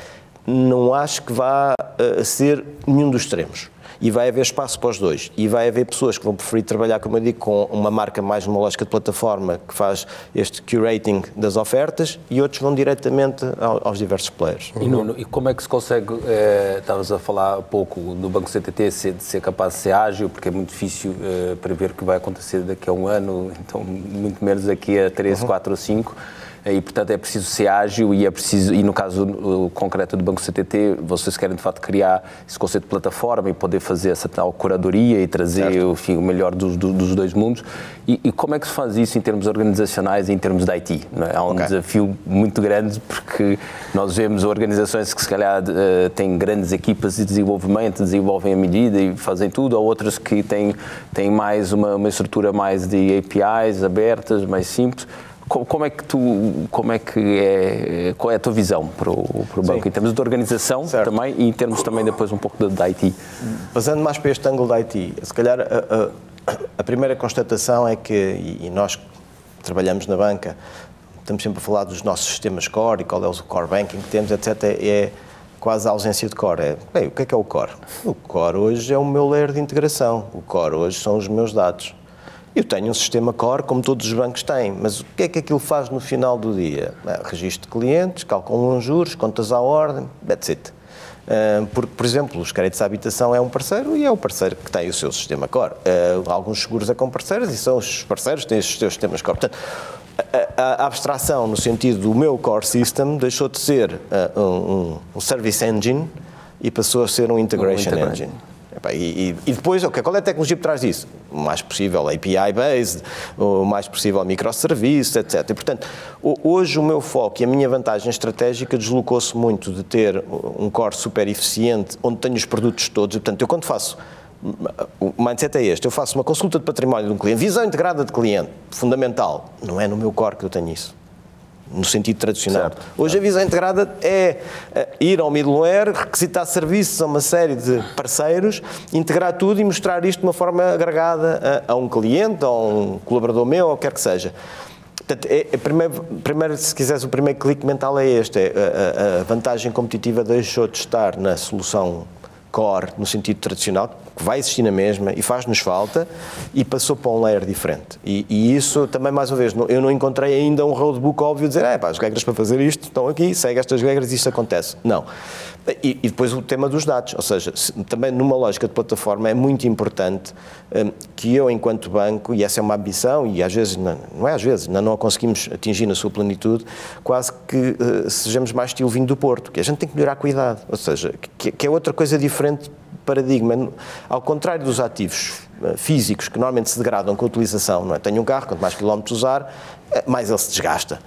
Não acho que vá uh, ser nenhum dos extremos e vai haver espaço para os dois. E vai haver pessoas que vão preferir trabalhar, como eu digo, com uma marca mais numa lógica de plataforma que faz este curating das ofertas e outros vão diretamente aos diversos players. E, Nuno, e como é que se consegue, eh, estavas a falar há pouco do Banco CTT ser, de ser capaz de ser ágil, porque é muito difícil eh, prever o que vai acontecer daqui a um ano, então muito menos daqui a 3, uhum. 4 ou 5 e portanto é preciso ser ágil e é preciso e no caso concreto do Banco CTT vocês querem de fato criar esse conceito de plataforma e poder fazer essa tal curadoria e trazer enfim, o melhor dos, dos dois mundos e, e, como é que se faz isso em termos organizacionais e em termos de IT é? há um okay. desafio muito grande porque nós vemos organizações que se calhar uh, têm grandes equipas de desenvolvimento desenvolvem a medida e fazem tudo ou outras que têm têm mais uma, uma estrutura mais de APIs abertas mais simples como é que tu, como é que é, qual é a tua visão para o, para o banco, Sim. em termos de organização certo. também e em termos também depois um pouco de IT? Passando mais para este ângulo da IT, se calhar a, a, a primeira constatação é que, e, e nós trabalhamos na banca, estamos sempre a falar dos nossos sistemas core e qual é o core banking que temos, etc., é quase a ausência de core. É, bem, o que é que é o core? O core hoje é o meu layer de integração. O core hoje são os meus dados. Eu tenho um sistema core, como todos os bancos têm, mas o que é que aquilo faz no final do dia? É, registro de clientes, cálculo de juros, contas à ordem, that's it. Uh, porque, por exemplo, os créditos à habitação é um parceiro e é o parceiro que tem o seu sistema core. Uh, alguns seguros é com parceiros e são os parceiros que têm os seus sistemas core. Portanto, a, abstração no sentido do meu core system deixou de ser um, um, service engine e passou a ser um integration um engine. E, e, depois, okay, qual é a tecnologia por trás disso? O mais possível API-based, o mais possível microserviços, etc. E, portanto, hoje o meu foco e a minha vantagem estratégica deslocou-se muito de ter um core super eficiente, onde tenho os produtos todos. E, portanto, eu quando faço o mindset é este: eu faço uma consulta de património de um cliente, visão integrada de cliente, fundamental. Não é no meu core que eu tenho isso no sentido tradicional. Certo, Hoje certo. a visão integrada é eh, ir ao middleware, requisitar serviços a uma série de parceiros, integrar tudo e mostrar isto de uma forma agregada a, a um cliente, a um colaborador meu, ou quer que seja. Portanto, é, é, primeiro, primeiro, se quiseres, o primeiro clique mental é este: é, a, a vantagem competitiva deixou de estar na solução core, no sentido tradicional, vai existir na mesma e faz-nos falta, e passou para um layer diferente. E, e, isso também, mais uma vez, eu não encontrei ainda um roadbook óbvio dizer, é pá, as regras para fazer isto estão aqui, segue estas regras e isto acontece. Não. E, e, depois o tema dos dados, ou seja, se, também numa lógica de plataforma é muito importante um, que eu, enquanto banco, e essa é uma ambição, e às vezes, não, não é às vezes, não, não a conseguimos atingir na sua plenitude, quase que uh, sejamos mais estilo vinho do Porto, que a gente tem que melhorar a cuidado, ou seja, que, que é outra coisa diferente paradigma. Ao contrário dos ativos uh, físicos que normalmente se degradam com a utilização, não é? Tenho um carro, quanto mais quilómetros usar, eh, mais ele se desgasta.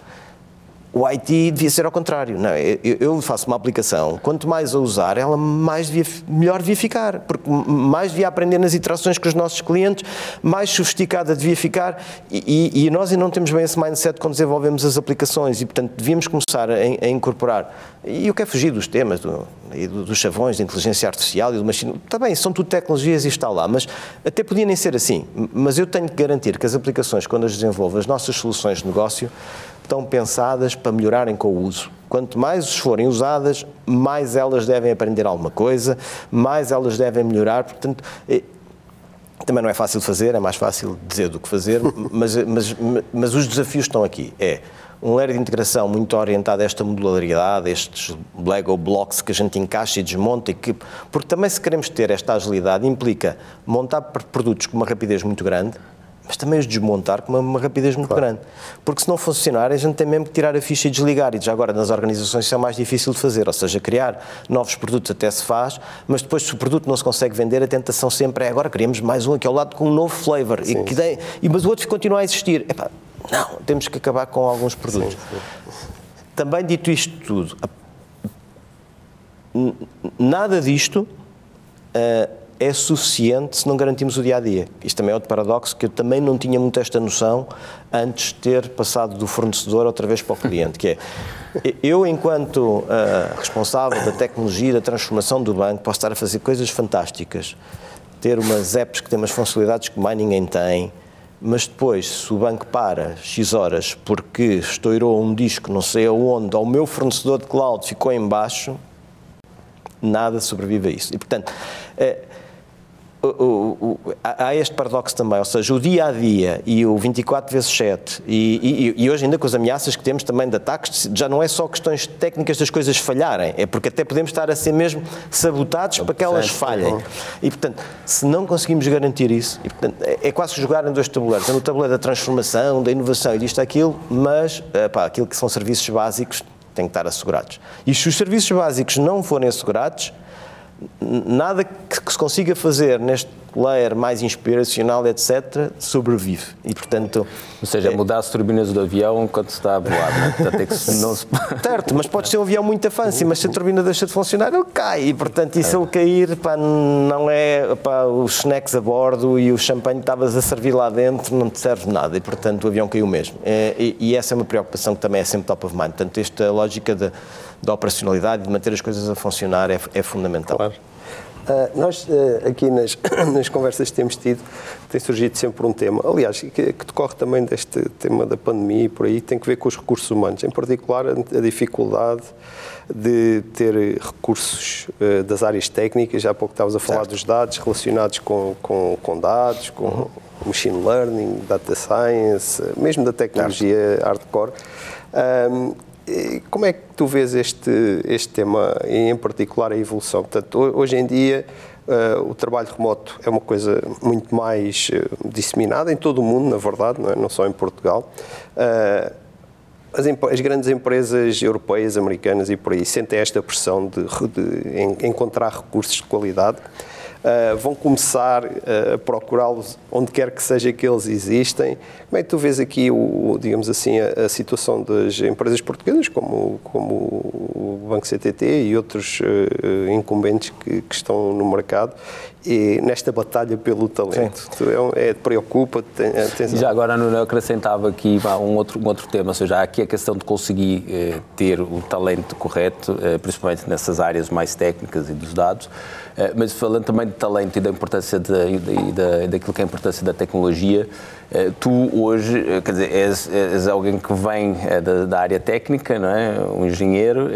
O IT devia ser ao contrário. Não, eu, faço uma aplicação, quanto mais a usar, ela mais devia, melhor devia ficar, porque mais devia aprender nas interações com os nossos clientes, mais sofisticada devia ficar, e, e, e nós ainda não temos bem esse mindset quando desenvolvemos as aplicações, e portanto devíamos começar a, a incorporar. E eu quero fugir dos temas, do, dos chavões de inteligência artificial e do machine. Está bem, são tudo tecnologias e está lá, mas até podia nem ser assim. Mas eu tenho que garantir que as aplicações, quando as desenvolvo, as nossas soluções de negócio, estão pensadas para melhorarem com o uso. Quanto mais forem usadas, mais elas devem aprender alguma coisa, mais elas devem melhorar. Portanto, eh, também não é fácil de fazer, é mais fácil dizer do que fazer, mas, mas, mas os desafios estão aqui. É um layer de integração muito orientado a esta modularidade, estes Lego blocks que a gente encaixa e desmonta, e que, porque também se queremos ter esta agilidade, implica montar produtos com uma rapidez muito grande, mas também os desmontar com uma, uma rapidez muito claro. grande. Porque se não funcionar, a gente tem mesmo que tirar a ficha e desligar. E já agora nas organizações isso é mais difícil de fazer. Ou seja, criar novos produtos até se faz, mas depois se o produto não se consegue vender, a tentação sempre é agora queremos mais um aqui ao lado com um novo flavor. Sim, e, que dê, e, mas o outro continua a existir. Epá, não, temos que acabar com alguns produtos. Sim, sim. Também dito isto tudo, nada disto. Uh, é suficiente se não garantimos o dia a dia. Isto também é outro paradoxo que eu também não tinha muito esta noção antes de ter passado do fornecedor outra vez para o cliente, que é eu, enquanto uh, responsável da tecnologia, da transformação do banco, posso estar a fazer coisas fantásticas, ter umas apps que têm umas funcionalidades que mais ninguém tem, mas depois, se o banco para X horas porque estourou um disco não sei aonde, ou o meu fornecedor de cloud ficou em baixo, nada sobrevive a isso. E, portanto, uh, o, o, há este paradoxo também, ou seja, o dia a dia e o 24 vezes 7, e, e, e, hoje ainda com as ameaças que temos também de ataques, já não é só questões técnicas das coisas falharem, é porque até podemos estar a ser mesmo sabotados para que elas falhem. E portanto, se não conseguimos garantir isso, e, portanto, é, é quase jogar em dois tabuleiros, é no tabuleiro da transformação, da inovação e disto aquilo, mas pá, aquilo que são serviços básicos têm que estar assegurados. E se os serviços básicos não forem assegurados, nada que se consiga fazer neste layer mais inspiracional, etc., sobrevive. E, portanto... Ou seja, é... mudar as turbinas do avião enquanto se está a voar, né? portanto, é que não se... Certo, mas pode ser um avião muito fancy, mas se a turbina deixa de funcionar, ele cai. E, portanto, e se ele cair, pá, não é pá, os snacks a bordo e o champanhe que estavas a servir lá dentro, não te serve nada. E, portanto, o avião caiu mesmo. É, e, e, essa é uma preocupação que também é sempre top of mind. Portanto, esta lógica de, da operacionalidade, de manter as coisas a funcionar, é, é fundamental. Claro. Uh, nós, uh, aqui nas, nas conversas que temos tido, tem surgido sempre um tema, aliás, que, que, decorre também deste tema da pandemia e por aí, tem que ver com os recursos humanos, em particular a, dificuldade de ter recursos uh, das áreas técnicas, já há pouco estavas a falar certo. dos dados relacionados com, com, com dados, com uhum. machine learning, data science, mesmo da tecnologia certo. hardcore. Um, como é que tu vês este, este tema, em particular a evolução? Portanto, hoje em dia uh, o trabalho remoto é uma coisa muito mais uh, disseminada em todo o mundo, na verdade, não, é? não só em Portugal. Uh, as, as, grandes empresas europeias, americanas e por aí sentem esta pressão de, de encontrar recursos de qualidade uh, vão começar uh, a procurá-los onde quer que seja que eles existem. Como é que tu vês aqui, o, digamos assim, a, a situação das empresas portuguesas, como, como o Banco CTT e outros uh, incumbentes que, que, estão no mercado, e nesta batalha pelo talento? é, é, preocupa tem, Já agora, eu acrescentava aqui um outro, um outro tema, ou seja, aqui a questão de conseguir eh, ter o talento correto, eh, principalmente nessas áreas mais técnicas e dos dados, eh, mas falando também de talento e da importância de, de, de, daquilo que é a importância da tecnologia, eh, tu hoje, eh, quer dizer, és, és alguém que vem da, da, área técnica, não é? um engenheiro,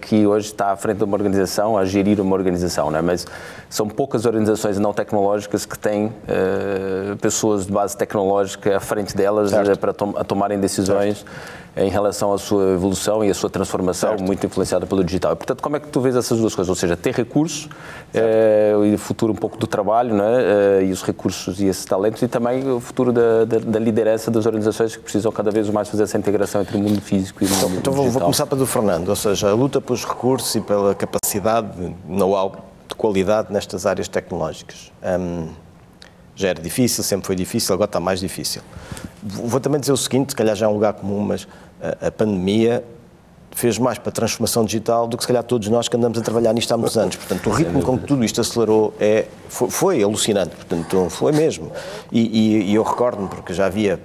que hoje está à frente de uma organização, a gerir uma organização, não é? mas são poucas organizações não tecnológicas que têm pessoas de base tecnológica à frente delas para tom, tomarem decisões. Certo em relação à sua evolução e à sua transformação, certo. muito influenciada pelo digital. Portanto, como é que tu vês essas duas coisas? Ou seja, ter recursos eh, e o futuro um pouco do trabalho, é? Eh, e os recursos e esses talentos, e também o futuro da, da, da, liderança das organizações que precisam cada vez mais fazer essa integração entre o mundo físico e o mundo então, digital. Então, vou começar pelo Fernando, ou seja, a luta pelos recursos e pela capacidade de know-how de qualidade nestas áreas tecnológicas. Um, já era difícil, sempre foi difícil, agora está mais difícil. Vou também dizer o seguinte, se calhar já é um lugar comum, mas a, pandemia fez mais para a transformação digital do que se calhar todos nós que andamos a trabalhar nisto há muitos anos. Portanto, o ritmo com que tudo isto acelerou é, foi, foi alucinante, portanto, foi mesmo. E, e, e eu recordo-me, porque já havia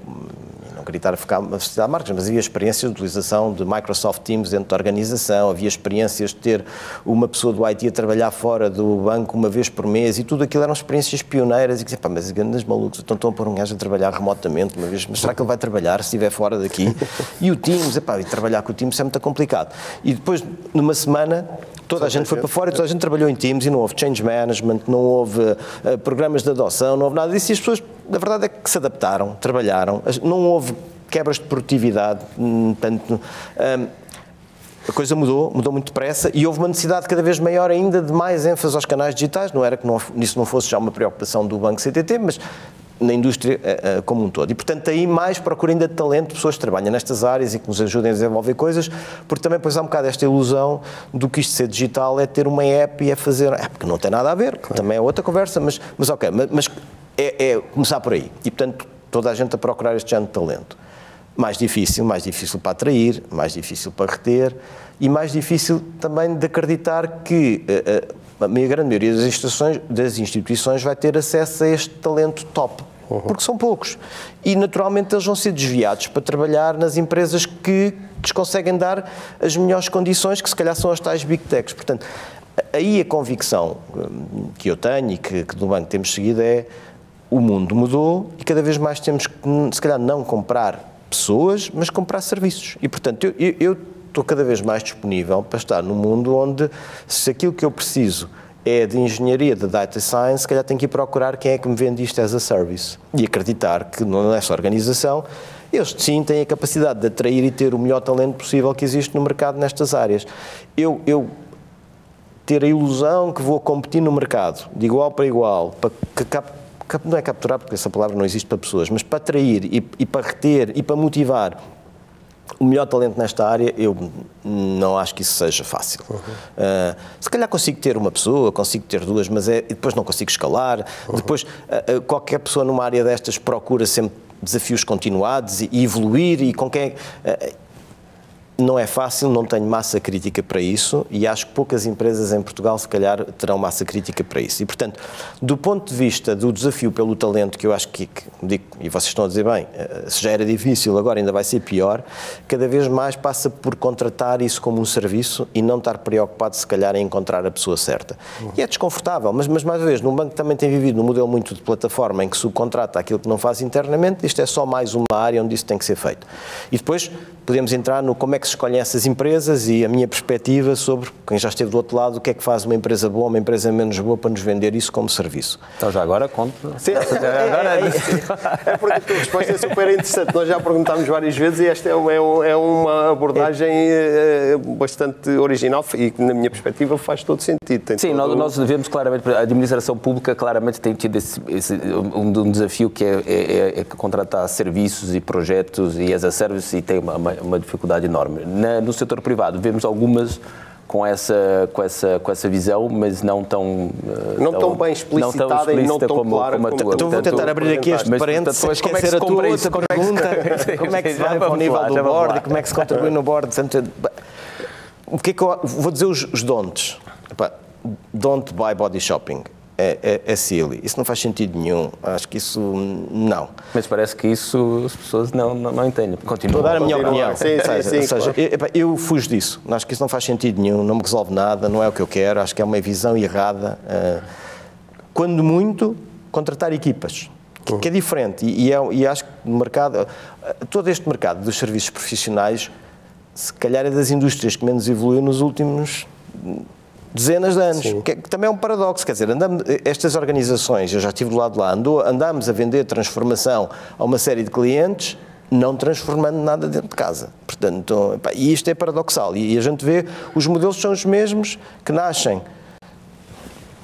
gritar a ficar uma sociedade de marcas, mas havia experiências de utilização de Microsoft Teams dentro da organização, havia experiências de ter uma pessoa do IT a trabalhar fora do banco uma vez por mês e tudo aquilo eram experiências pioneiras e que pá, mas grandes malucos, então estão a pôr um gajo a trabalhar remotamente uma vez, mas será que ele vai trabalhar se estiver fora daqui? E o Teams, epá, e trabalhar com o Teams é muito complicado. E depois, numa semana, toda a gente foi para fora e toda a gente trabalhou em Teams e não houve change management, não houve uh, programas de adoção, não houve nada disso e as pessoas, na verdade, é que se adaptaram, trabalharam, não houve quebras de produtividade, hum, tanto. Um, a coisa mudou, mudou muito depressa e houve uma necessidade cada vez maior ainda de mais ênfase aos canais digitais. Não era que não, isso não fosse já uma preocupação do Banco CTT, mas na indústria uh, como um todo. E, portanto, aí mais procura ainda de talento, pessoas que trabalham nestas áreas e que nos ajudem a desenvolver coisas, porque também depois há um bocado esta ilusão do que isto ser digital é ter uma app e é fazer... É, porque não tem nada a ver, claro. também é outra conversa, mas, mas ok, mas, mas é, é, começar por aí. E, portanto, toda a gente a procurar este género de talento. Mais difícil, mais difícil para atrair, mais difícil para reter e mais difícil também de acreditar que uh, a minha grande maioria das instituições, das instituições vai ter acesso a este talento top. Uhum. Porque são poucos. E naturalmente eles vão ser desviados para trabalhar nas empresas que lhes conseguem dar as melhores condições, que se calhar são as tais big techs. Portanto, aí a convicção hum, que eu tenho e que, que do banco temos seguido é o mundo mudou e cada vez mais temos que, se calhar, não comprar pessoas, mas comprar serviços. E, portanto, eu, eu estou cada vez mais disponível para estar num mundo onde, se aquilo que eu preciso é de engenharia, de data science, se calhar tenho que ir procurar quem é que me vende isto as a service. E acreditar que nessa organização eles sim têm a capacidade de atrair e ter o melhor talento possível que existe no mercado nestas áreas. Eu, eu ter a ilusão que vou competir no mercado de igual para igual, para que não é capturar, porque essa palavra não existe para pessoas, mas para atrair e, e para reter e para motivar o melhor talento nesta área, eu não acho que isso seja fácil. Uhum. Uh, se calhar consigo ter uma pessoa, consigo ter duas, mas é, depois não consigo escalar. Uhum. Depois, uh, uh, qualquer pessoa numa área destas procura sempre desafios continuados e, e evoluir e com quem. Não é fácil, não tenho massa crítica para isso e acho que poucas empresas em Portugal, se calhar, terão massa crítica para isso. E, portanto, do ponto de vista do desafio pelo talento, que eu acho que, que digo, e vocês estão a dizer bem, eh, se já era difícil, agora ainda vai ser pior, cada vez mais passa por contratar isso como um serviço e não estar preocupado, se calhar, em encontrar a pessoa certa. Uhum. E é desconfortável, mas, mas, mais uma vez, num banco também tem vivido num modelo muito de plataforma em que subcontrata aquilo que não faz internamente, isto é só mais uma área onde isso tem que ser feito. E depois podemos entrar no como é que se escolhem essas empresas e a minha perspectiva sobre quem já esteve do outro lado, o que é que faz uma empresa boa, uma empresa menos boa para nos vender isso como serviço. Então já agora conto. Sim, agora, é, é, porque a tua resposta é super interessante. Nós já perguntámos várias vezes e esta é uma, é uma abordagem é, bastante original e que, na minha perspectiva, faz todo sentido. Tem Sim, todo... nós, devemos claramente, a administração pública claramente tem tido esse, esse um, um, desafio que é, é, é, contratar serviços e projetos e as a service e tem uma, uma, uma dificuldade enorme. Na, no setor privado, vemos algumas com essa, com essa, com essa visão, mas não tão... Eh, não tão, tão bem explicitada não tão e não tão como, clara como, como a tua. Então vou tentar abrir aqui este parênteses, depois, como é que se a tua outra pergunta, como é que se vai para o nível lá, do board e como é que se contribui no board. O que é que eu vou dizer os, os don'ts? Don't buy body shopping é, é, é silly. Isso não faz sentido nenhum. Acho que isso não. Mas parece que isso as pessoas não, não, não entendem. Continua. Vou dar a minha opinião. Sim, sim, sim, ou seja, claro. eu, eu fujo disso. Acho que isso não faz sentido nenhum, não me resolve nada, não é o que eu quero. Acho que é uma visão errada. Uh, quando muito, contratar equipas. Que, que é diferente. E, e, é, e acho que no mercado, todo este mercado dos serviços profissionais, se calhar é das indústrias que menos evoluiu nos últimos dezenas de anos, que, que, também é um paradoxo, quer dizer, andamos, estas organizações, eu já estive do lado de lá, andou, andamos a vender transformação a uma série de clientes, não transformando nada dentro de casa. Portanto, e isto é paradoxal. E a gente vê, os modelos são os mesmos que nascem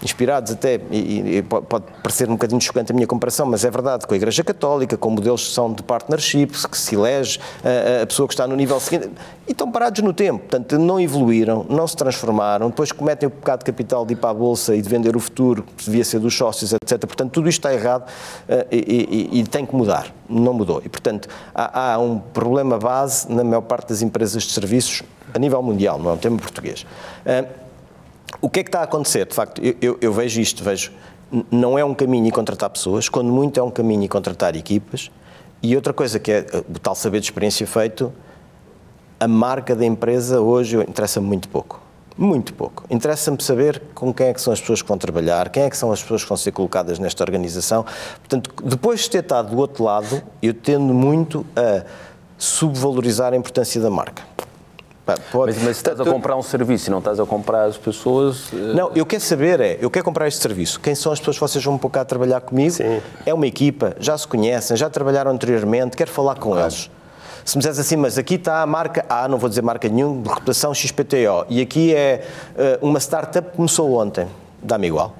inspirados até, e, e, pode parecer um bocadinho chocante a minha comparação, mas é verdade, com a Igreja Católica, com modelos que são de partnerships, que se elege a, a, pessoa que está no nível seguinte, e estão parados no tempo, portanto não evoluíram, não se transformaram, depois cometem o pecado capital de ir para a Bolsa e de vender o futuro, que devia ser dos sócios, etc. Portanto, tudo isto está errado uh, e, e, e, tem que mudar, não mudou. E, portanto, há, há um problema base na maior parte das empresas de serviços a nível mundial, não é um tema português. Uh, o que é que está a acontecer? De facto, eu, eu, eu vejo isto, vejo, não é um caminho e contratar pessoas, quando muito é um caminho e contratar equipas. E outra coisa que é o tal saber de experiência feito, a marca da empresa hoje interessa-me muito pouco. Muito pouco. Interessa-me saber com quem é que são as pessoas que vão trabalhar, quem é que são as pessoas que vão ser colocadas nesta organização. Portanto, depois de ter estado do outro lado, eu tendo muito a subvalorizar a importância da marca. Pode. Mas, mas estás a comprar um serviço e não estás a comprar as pessoas. Eh, não, eu quero saber é, eu quero comprar este serviço. Quem são as pessoas que vocês vão um pouco a trabalhar comigo? Sim. É uma equipa, já se conhecem, já trabalharam anteriormente, quero falar com claro. eles. Se me disseres assim, mas aqui está a marca A, não vou dizer marca nenhuma, de reputação XPTO, e aqui é uh, uma startup que começou ontem, dá-me igual.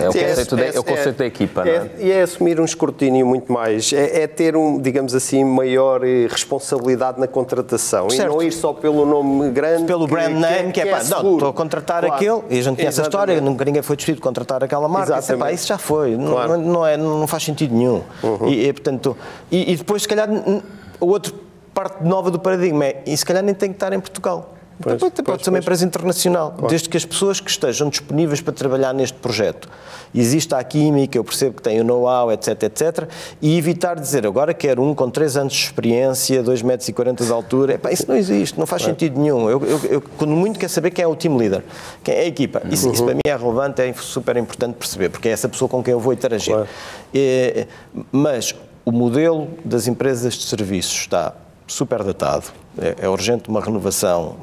É o, Sim, conceito, é, de, é, o conceito é, da equipa, não é? E é assumir um escrutínio muito mais, é, é, ter, um, digamos assim, maior eh, responsabilidade na contratação certo. e não ir só pelo nome grande. Pelo brand name, que é, que é pá, não, estou a contratar claro. aquele, e a gente conhece a história, nunca ninguém foi decidido contratar aquela marca, isso, pá, isso já foi, claro. não, não, é, não faz sentido nenhum. Uhum. E, e, portanto, e, e depois, se calhar, a outra parte nova do paradigma é, e se calhar nem tem que estar em Portugal. Pois, pode, pode ser uma empresa internacional, desde que as pessoas que estejam disponíveis para trabalhar neste projeto exista a química, eu percebo que tem o know-how, etc, etc, e evitar dizer agora quero um com 3 anos de experiência, 2 metros e 40 de altura, Epá, isso não existe, não faz claro. sentido nenhum. Eu, eu, eu, quando muito quer saber quem é o team leader, quem é a equipa. Isso, uhum. isso para mim é relevante, é super importante perceber, porque é essa pessoa com quem eu vou interagir. Claro. É, mas o modelo das empresas de serviços está super datado, é, é urgente uma renovação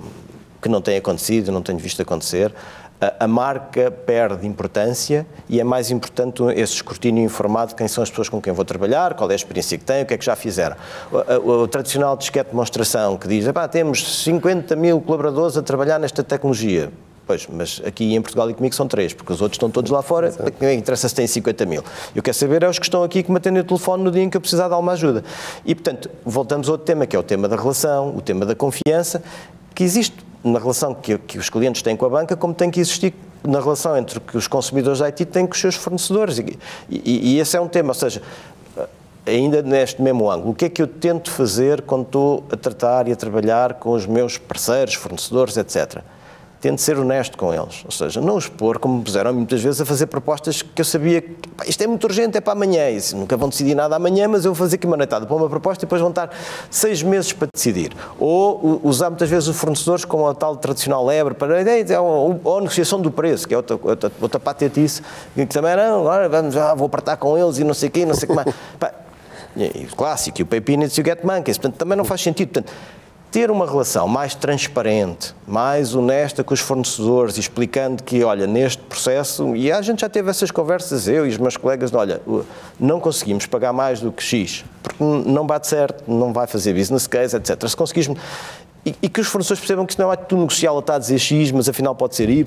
que não tem acontecido, não tenho visto acontecer. A, a marca perde importância e é mais importante esse escrutínio informado de quem são as pessoas com quem vou trabalhar, qual é a experiência que têm, o que é que já fizeram. O, o, o tradicional disquete de demonstração que diz, temos 50 mil colaboradores a trabalhar nesta tecnologia. Pois, mas aqui em Portugal e comigo são três, porque os outros estão todos lá fora. Exato. Quem interessa se tem 50 mil? Eu quero saber é os que estão aqui que me atendem o telefone no dia em que eu precisar de alguma ajuda. E, portanto, voltamos ao outro tema, que é o tema da relação, o tema da confiança, que existe na relação que, que os clientes têm com a banca, como tem que existir na relação entre que os consumidores da IT têm com os seus fornecedores. E, e, e, esse é um tema, ou seja, ainda neste mesmo ângulo, o que é que eu tento fazer quando estou a tratar e a trabalhar com os meus parceiros, fornecedores, etc tento ser honesto com eles. Ou seja, não expor, como me puseram muitas vezes, a fazer propostas que eu sabia que isto é muito urgente, é para amanhã. E assim, nunca vão decidir nada amanhã, mas eu vou fazer aqui uma noitada para uma proposta e depois vão estar seis meses para decidir. Ou usar muitas vezes os fornecedores com a tal tradicional lebre para ou, ou a negociação do preço, que é outra, outra, outra patetice, que também não, agora vamos, já vou apertar com eles e não sei o quê, não sei o que mais. Pá, e, o clássico, e o pay peanuts e o get monkeys, portanto também não faz sentido. Portanto, ter uma relação mais transparente, mais honesta com os fornecedores, explicando que, olha, neste processo, e a gente já teve essas conversas, eu e os meus colegas, olha, não conseguimos pagar mais do que X, porque não bate certo, não vai fazer business case, etc. Se conseguimos. E, e que os fornecedores percebam que isso não é tudo negocial, está a dizer X, mas afinal pode ser Y.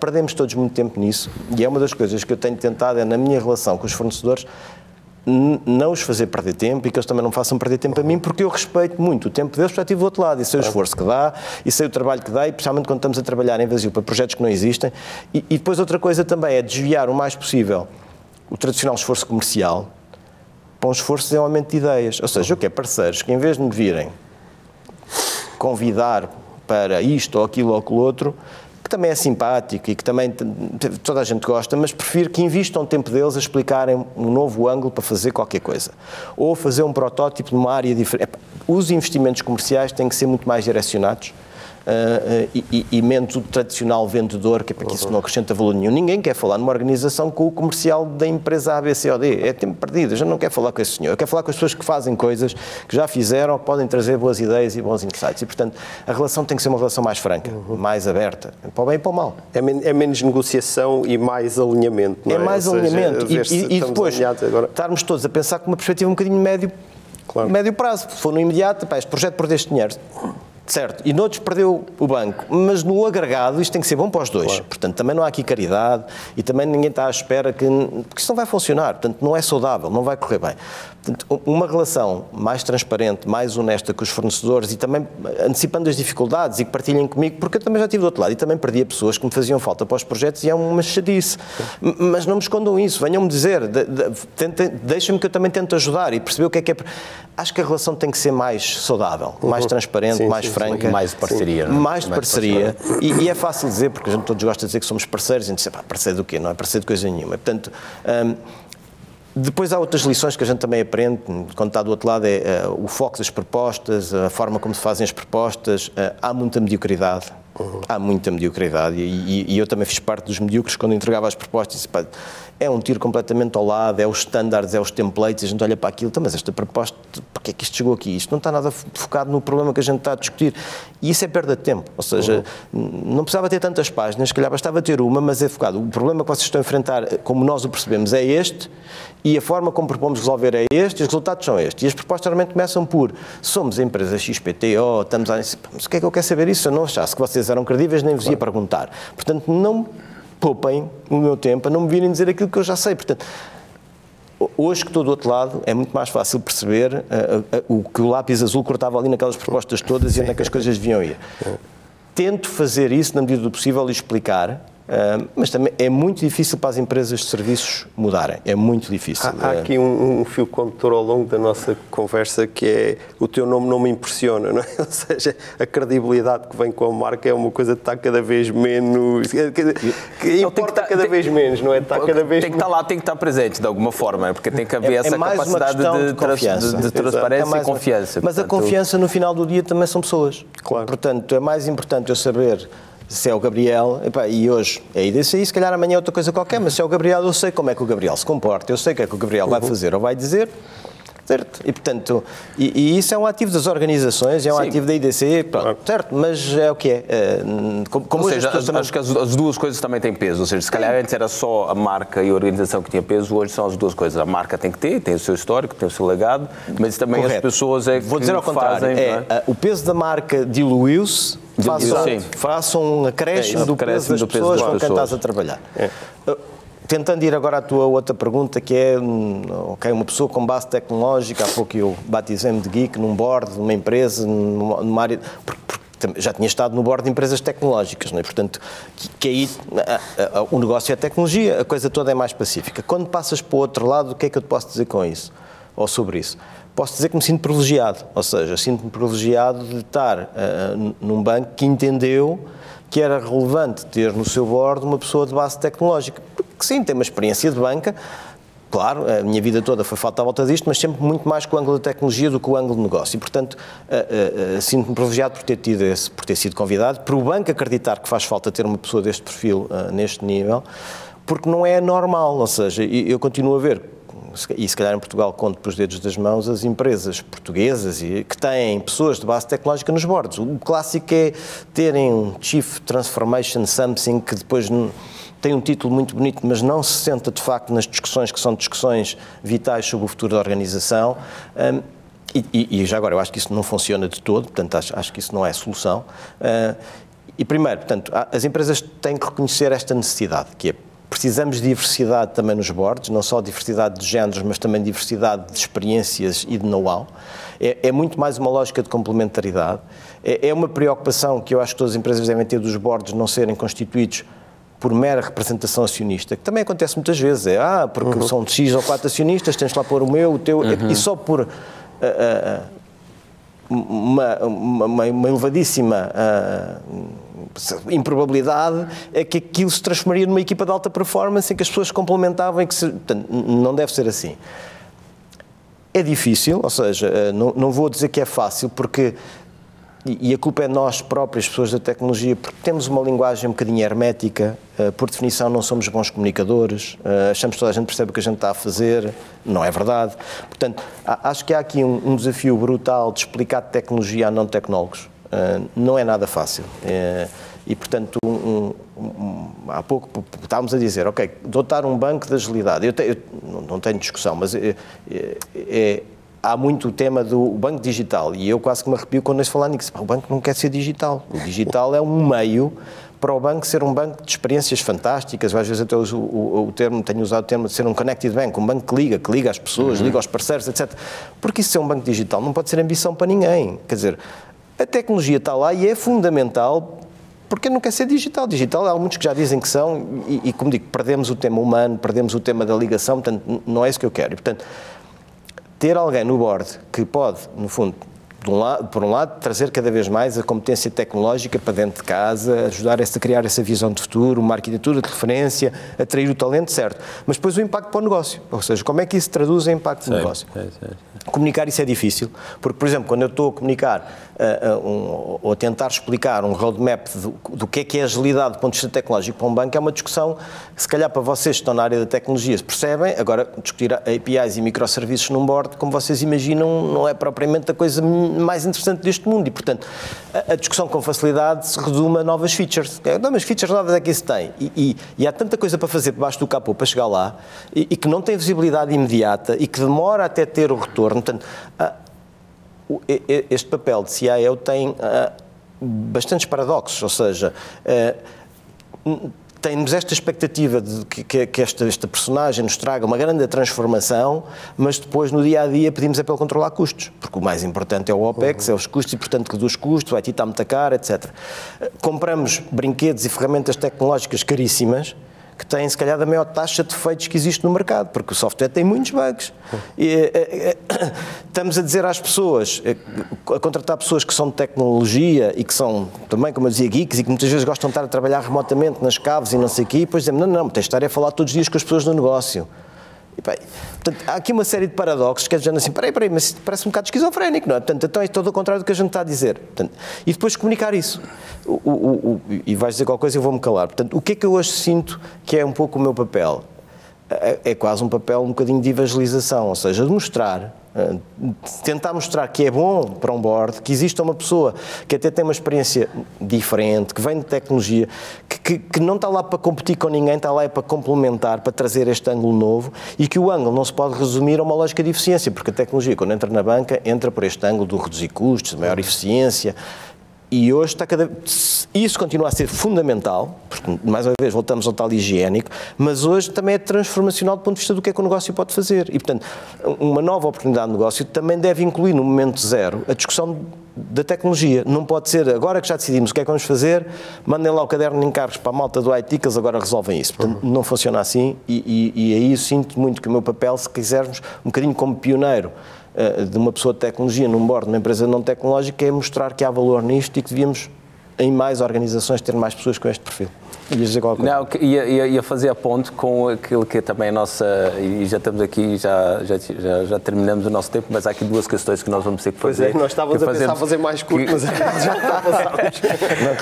Perdemos todos muito tempo nisso. E é uma das coisas que eu tenho tentado, é na minha relação com os fornecedores, não os fazer perder tempo e que eles também não façam perder tempo a mim, porque eu respeito muito o tempo deles, porque já estive do outro lado e sei o esforço que dá, e sei o trabalho que dá, e principalmente quando estamos a trabalhar em vazio para projetos que não existem. E, e depois outra coisa também é desviar o mais possível o tradicional esforço comercial para um esforço de desenvolvimento de ideias. Ou seja, eu quero parceiros que em vez de me virem convidar para isto ou aquilo ou aquilo outro, que também é simpático e que também toda a gente gosta, mas prefiro que invistam tempo deles a explicarem um novo ângulo para fazer qualquer coisa. Ou fazer um protótipo numa área diferente. Os investimentos comerciais têm que ser muito mais direcionados e, e, menos o tradicional vendedor, que é para que isso não acrescenta valor nenhum. Ninguém quer falar numa organização com o comercial da empresa ABCOD. É tempo perdido. Eu já não quero falar com esse senhor. Eu quero falar com as pessoas que fazem coisas, que já fizeram, que podem trazer boas ideias e bons insights. E, portanto, a relação tem que ser uma relação mais franca, uhum. mais aberta, para o bem e para o mal. É, men é menos negociação e mais alinhamento. É? é? mais Ou alinhamento. Seja, e, e, e depois estarmos todos a pensar com uma perspectiva um bocadinho médio, claro. médio prazo. Se for no imediato, pá, este projeto perdeste dinheiro Certo, e noutros perdeu o banco, mas no agregado isto tem que ser bom para os dois. Claro. Portanto, também não há aqui caridade e também ninguém está à espera que. Porque isto não vai funcionar, portanto, não é saudável, não vai correr bem. Portanto, uma relação mais transparente, mais honesta com os fornecedores e também antecipando as dificuldades e que partilhem comigo, porque eu também já estive do outro lado e também perdia pessoas que me faziam falta para os projetos e é uma chatice. Mas não me escondam isso, venham-me dizer, de, de, deixem-me que eu também tente ajudar e perceber o que é que é. Acho que a relação tem que ser mais saudável, uhum. mais transparente, sim, mais sim, franca. Sim. Mais de parceria. Não? É? Mais de mais parceria. E, e, é fácil dizer, porque a gente todos gosta de dizer que somos parceiros, e a gente diz, pá, parceiro do quê? Não é parceiro de coisa nenhuma. Portanto, hum, depois há outras lições que a gente também aprende, quando está do outro lado, é uh, o foco das propostas, a forma como se fazem as propostas. Uh, há muita mediocridade. Uhum. Há muita mediocridade. E, e, e, eu também fiz parte dos medíocres quando entregava as propostas. Disse, pá, é um tiro completamente ao lado, é os standards, é os templates, a gente olha para aquilo, então, mas esta proposta, porque é que isto chegou aqui? Isto não está nada focado no problema que a gente está a discutir. E isso é perda de tempo. Ou seja, uhum. não precisava ter tantas páginas, se calhar bastava ter uma, mas é focado. O problema que vocês estão a enfrentar, como nós o percebemos, é este e a forma como propomos resolver é este, e os resultados são estes. E as propostas realmente começam por somos a empresa XPTO, estamos a. Mas o que é que eu quero saber isso? Eu não achasse que vocês eram credíveis, nem vos ia perguntar. Portanto, não poupem o meu tempo a não me virem dizer aquilo que eu já sei. Portanto, Hoje que estou do outro lado, é muito mais fácil perceber uh, uh, uh, o que o lápis azul cortava ali naquelas propostas todas e onde é que as coisas deviam ir. Tento fazer isso na medida do possível e explicar Uh, mas também é muito difícil para as empresas de serviços mudarem. É muito difícil. Há, há ah, aqui um, um, fio condutor ao longo da nossa conversa que é o teu nome não me impressiona, não é? Ou seja, a credibilidade que vem com a marca é uma coisa que está cada vez menos. Que, que importa que cada tem, vez menos, não é? Está cada vez tem que estar lá, tem que estar presente de alguma forma, porque tem que haver é, é essa é capacidade de, de, confiança. de, de transparência é e confiança. Mas portanto, a confiança no final do dia também são pessoas. Claro. Portanto, é mais importante eu saber se é o Gabriel, e hoje é IDCI, se calhar amanhã é outra coisa qualquer, mas se é o Gabriel, eu sei como é que o Gabriel se comporta, eu sei o que é que o Gabriel vai uhum. fazer ou vai dizer, certo? E, portanto, e, e, isso é um ativo das organizações, é um Sim. ativo da IDC, pronto, certo? Mas é o que é. é como, como ou seja, as, também... acho que as, as, duas coisas também têm peso, ou seja, se calhar antes era só a marca e a organização que tinha peso, hoje são as duas coisas. A marca tem que ter, tem o seu histórico, tem o seu legado, mas também Correto. as pessoas é que Vou dizer ao contrário, fazem, é, é? o peso da marca diluiu-se façam, façam um acréscimo é, do, peso das do peso pessoas com quem estás a trabalhar. É. Tentando ir agora à tua outra pergunta, que é hum, okay, uma pessoa com base tecnológica, há pouco eu batizei-me de geek num board, numa empresa, numa área. Porque, porque já tinha estado no board de empresas tecnológicas, não é? portanto, que, que aí a, a, a, o negócio é tecnologia, a coisa toda é mais pacífica. Quando passas para o outro lado, o que é que eu te posso dizer com isso? Ou sobre isso? posso dizer que me sinto privilegiado, ou seja, sinto-me privilegiado de estar uh, num banco que entendeu que era relevante ter no seu board uma pessoa de base tecnológica. Porque sim, tem uma experiência de banca, claro, a minha vida toda foi falta à volta disto, mas sempre muito mais com o ângulo da tecnologia do que o ângulo de negócio. E, portanto, sinto-me privilegiado por ter, tido esse, por ter sido convidado, para o banco acreditar que faz falta ter uma pessoa deste perfil neste nível, porque não é normal, ou seja, eu continuo a ver e se calhar em Portugal conto pelos dedos das mãos, as empresas portuguesas e que têm pessoas de base tecnológica nos bordos. O clássico é terem um Chief Transformation Something que depois tem um título muito bonito, mas não se senta de facto nas discussões que são discussões vitais sobre o futuro da organização. Um, e, e, já agora, eu acho que isso não funciona de todo, portanto, acho, acho que isso não é solução. Uh, e primeiro, portanto, as empresas têm que reconhecer esta necessidade, que é precisamos de diversidade também nos bordes, não só diversidade de géneros, mas também diversidade de experiências e de know-how. É, é, muito mais uma lógica de complementaridade. É, é, uma preocupação que eu acho que todas as empresas devem ter dos bordes não serem constituídos por mera representação acionista, que também acontece muitas vezes. É, ah, porque uhum. são X ou quatro acionistas, tens lá pôr o meu, o teu, uhum. e só por. Uh, uh, uma, uma, uma elevadíssima uh, improbabilidade é que aquilo se transformaria numa equipa de alta performance em que as pessoas se complementavam e que se, portanto, não deve ser assim. É difícil, ou seja, não, não vou dizer que é fácil, porque e a culpa é nós próprios, pessoas da tecnologia, porque temos uma linguagem um bocadinho hermética, uh, por definição não somos bons comunicadores, uh, achamos que toda a gente percebe o que a gente está a fazer, não é verdade. Portanto, acho que há aqui um, desafio brutal de explicar tecnologia a não tecnólogos. Uh, não é nada fácil. e, portanto, um, um, há pouco estávamos a dizer, ok, dotar um banco de agilidade. Eu, te, eu não tenho discussão, mas é há muito o tema do banco digital e eu quase que me arrepio quando eles falar nisso. O banco não quer ser digital. O digital é um meio para o banco ser um banco de experiências fantásticas. Às vezes até uso o, o, termo, tenho usado o termo de ser um connected bank, um banco que liga, que liga às pessoas, uhum. liga aos parceiros, etc. Porque isso é um banco digital, não pode ser ambição para ninguém. Quer dizer, a tecnologia está lá e é fundamental porque não quer ser digital. Digital, há muitos que já dizem que são, e, e como digo, perdemos o tema humano, perdemos o tema da ligação, portanto, não é isso que eu quero. E, portanto, ter alguém no board que pode, no fundo, um lado, por um lado, trazer cada vez mais a competência tecnológica para dentro de casa, ajudar a criar essa visão de futuro, uma arquitetura de referência, atrair o talento, certo. Mas depois o impacto para o negócio, ou seja, como é que isso traduz em impacto no negócio. Sei, sei, sei. Comunicar isso é difícil, porque, por exemplo, quando eu estou a comunicar uh, uh, um, ou a tentar explicar um roadmap do, do que é que é agilidade do ponto de vista tecnológico para um banco, é uma discussão que, se calhar, para vocês que estão na área da tecnologia se percebem, agora discutir APIs e microserviços num board, como vocês imaginam, não é propriamente a coisa mais interessante deste mundo e, portanto, a, a discussão com facilidade se resume a novas features. É, não, mas features novas é que isso tem. E, e, e, há tanta coisa para fazer debaixo do capô para chegar lá e, e, que não tem visibilidade imediata e que demora até ter o retorno. Portanto, a, este papel de CIO tem bastantes paradoxos, ou seja, temos esta expectativa de que, que esta, esta, personagem nos traga uma grande transformação, mas depois no dia a dia pedimos é para ele controlar custos, porque o mais importante é o OPEX, uhum. é os custos e, portanto, reduz custos, vai está muita cara, etc. Compramos brinquedos e ferramentas tecnológicas caríssimas que têm, se calhar, a maior taxa de defeitos que existe no mercado, porque o software tem muitos bugs. E, é, é, estamos a dizer às pessoas, a contratar pessoas que são de tecnologia e que são também, como eu dizia, geeks e que muitas vezes gostam de estar a trabalhar remotamente nas caves e não sei o quê, e depois dizemos, não, não, tens de estar a falar todos os dias com as pessoas do negócio. Bem, portanto, há aqui uma série de paradoxos que é dizendo assim, peraí, peraí, mas parece um bocado esquizofrénico, não é? Portanto, então é todo o contrário do que a gente está a dizer. Portanto, e depois comunicar isso. O, o, o, e vais dizer qualquer coisa e eu vou-me calar. Portanto, o que é que eu hoje sinto que é um pouco o meu papel? É, é quase um papel um bocadinho de evangelização, ou seja, de mostrar tentar mostrar que é bom para um board, que existe uma pessoa que até tem uma experiência diferente, que vem de tecnologia, que, que, que, não está lá para competir com ninguém, está lá é para complementar, para trazer este ângulo novo e que o ângulo não se pode resumir a uma lógica de eficiência, porque a tecnologia, quando entra na banca, entra por este ângulo do reduzir custos, maior eficiência, e hoje está cada isso continua a ser fundamental, porque mais uma vez voltamos ao tal higiênico, mas hoje também é transformacional do ponto de vista do que é que o negócio pode fazer. E portanto, uma nova oportunidade de negócio também deve incluir no momento zero a discussão da tecnologia. Não pode ser agora que já decidimos o que é que vamos fazer, mandem lá o caderno de encargos para a malta do IT que eles agora resolvem isso. Portanto, uhum. não funciona assim e, e, e aí sinto muito que o meu papel, se quisermos, um bocadinho como pioneiro de uma pessoa de tecnologia num board de uma empresa não tecnológica é mostrar que há valor nisto e que devíamos, em mais organizações, ter mais pessoas com este perfil. Ias dizer qualquer coisa? Não, ia, ia, ia fazer a ponte com aquilo que é também a nossa. E já estamos aqui, já, já, já, já terminamos o nosso tempo, mas há aqui duas questões que nós vamos ter que Pois fazer. é, nós estávamos a pensar fazer mais curto, que- mas já passámos.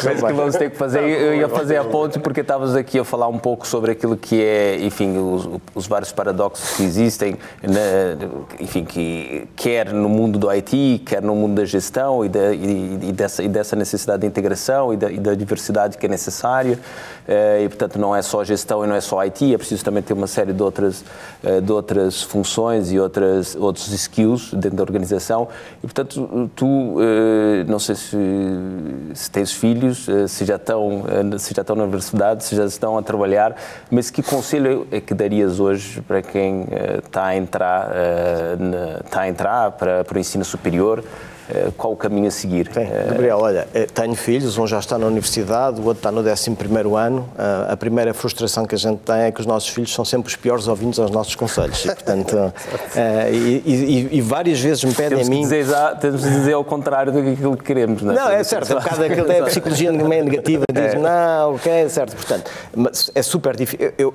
Mas que vamos ter que fazer, eu ia fazer a ponte porque estavas aqui a falar um pouco sobre aquilo que é, enfim, os, os vários paradoxos que existem, na- enfim, que quer no mundo do IT, quer no mundo da gestão e, da- e- e dessa, e dessa necessidade de integração e da, e da diversidade que é necessária. Eh, E, portanto, não é só gestão e não é só IT, é preciso também ter uma série de outras, eh, de outras funções e outras, outros skills dentro da organização. E, portanto, tu, eh, não sei se, se tens filhos, se já, estão, se já estão na universidade, se já estão a trabalhar, mas que conselho é que darias hoje para quem está a entrar, está a entrar para, para o ensino superior? Eh, Qual o caminho a seguir? Sim, Gabriel, olha, eh, tenho filhos, um já está na universidade, o outro está no 11º ano. A primeira frustração que a gente tem é que os nossos filhos são sempre os piores ouvintes aos nossos conselhos. E, portanto, eh, e, e- e várias vezes me pedem Temos a mim... dizer, já, temos que dizer ao contrário daquilo que queremos, não é? Não, é certo, é um bocado aquilo é a psicologia meio negativa, diz, não, ok, é certo, portanto, mas é super difícil. Eu- eu-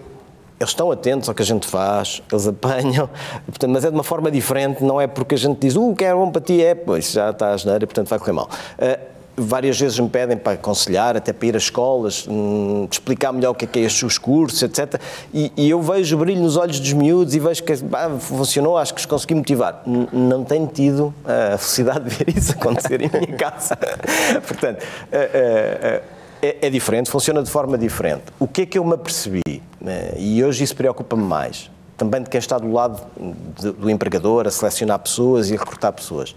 eles estão atentos ao que a gente faz, eles apanham, portanto, mas é de uma forma diferente, não é porque a gente diz, uh, que é bom para ti, é, pois já está a geneira, portanto vai correr mal. Ah, várias vezes me pedem para aconselhar, até para ir às escolas, hum, explicar melhor o que é que é estes os cursos, etc. E, e eu vejo o brilho nos olhos dos miúdos e vejo que ah, funcionou, acho que os consegui motivar. N- não tenho tido a felicidade de ver isso acontecer em minha casa. Portanto, ah, ah, é, é diferente, funciona de forma diferente. O que é que eu me apercebi? né, E hoje isso preocupa-me mais. Também de quem está do lado do empregador, a selecionar pessoas e a recrutar pessoas.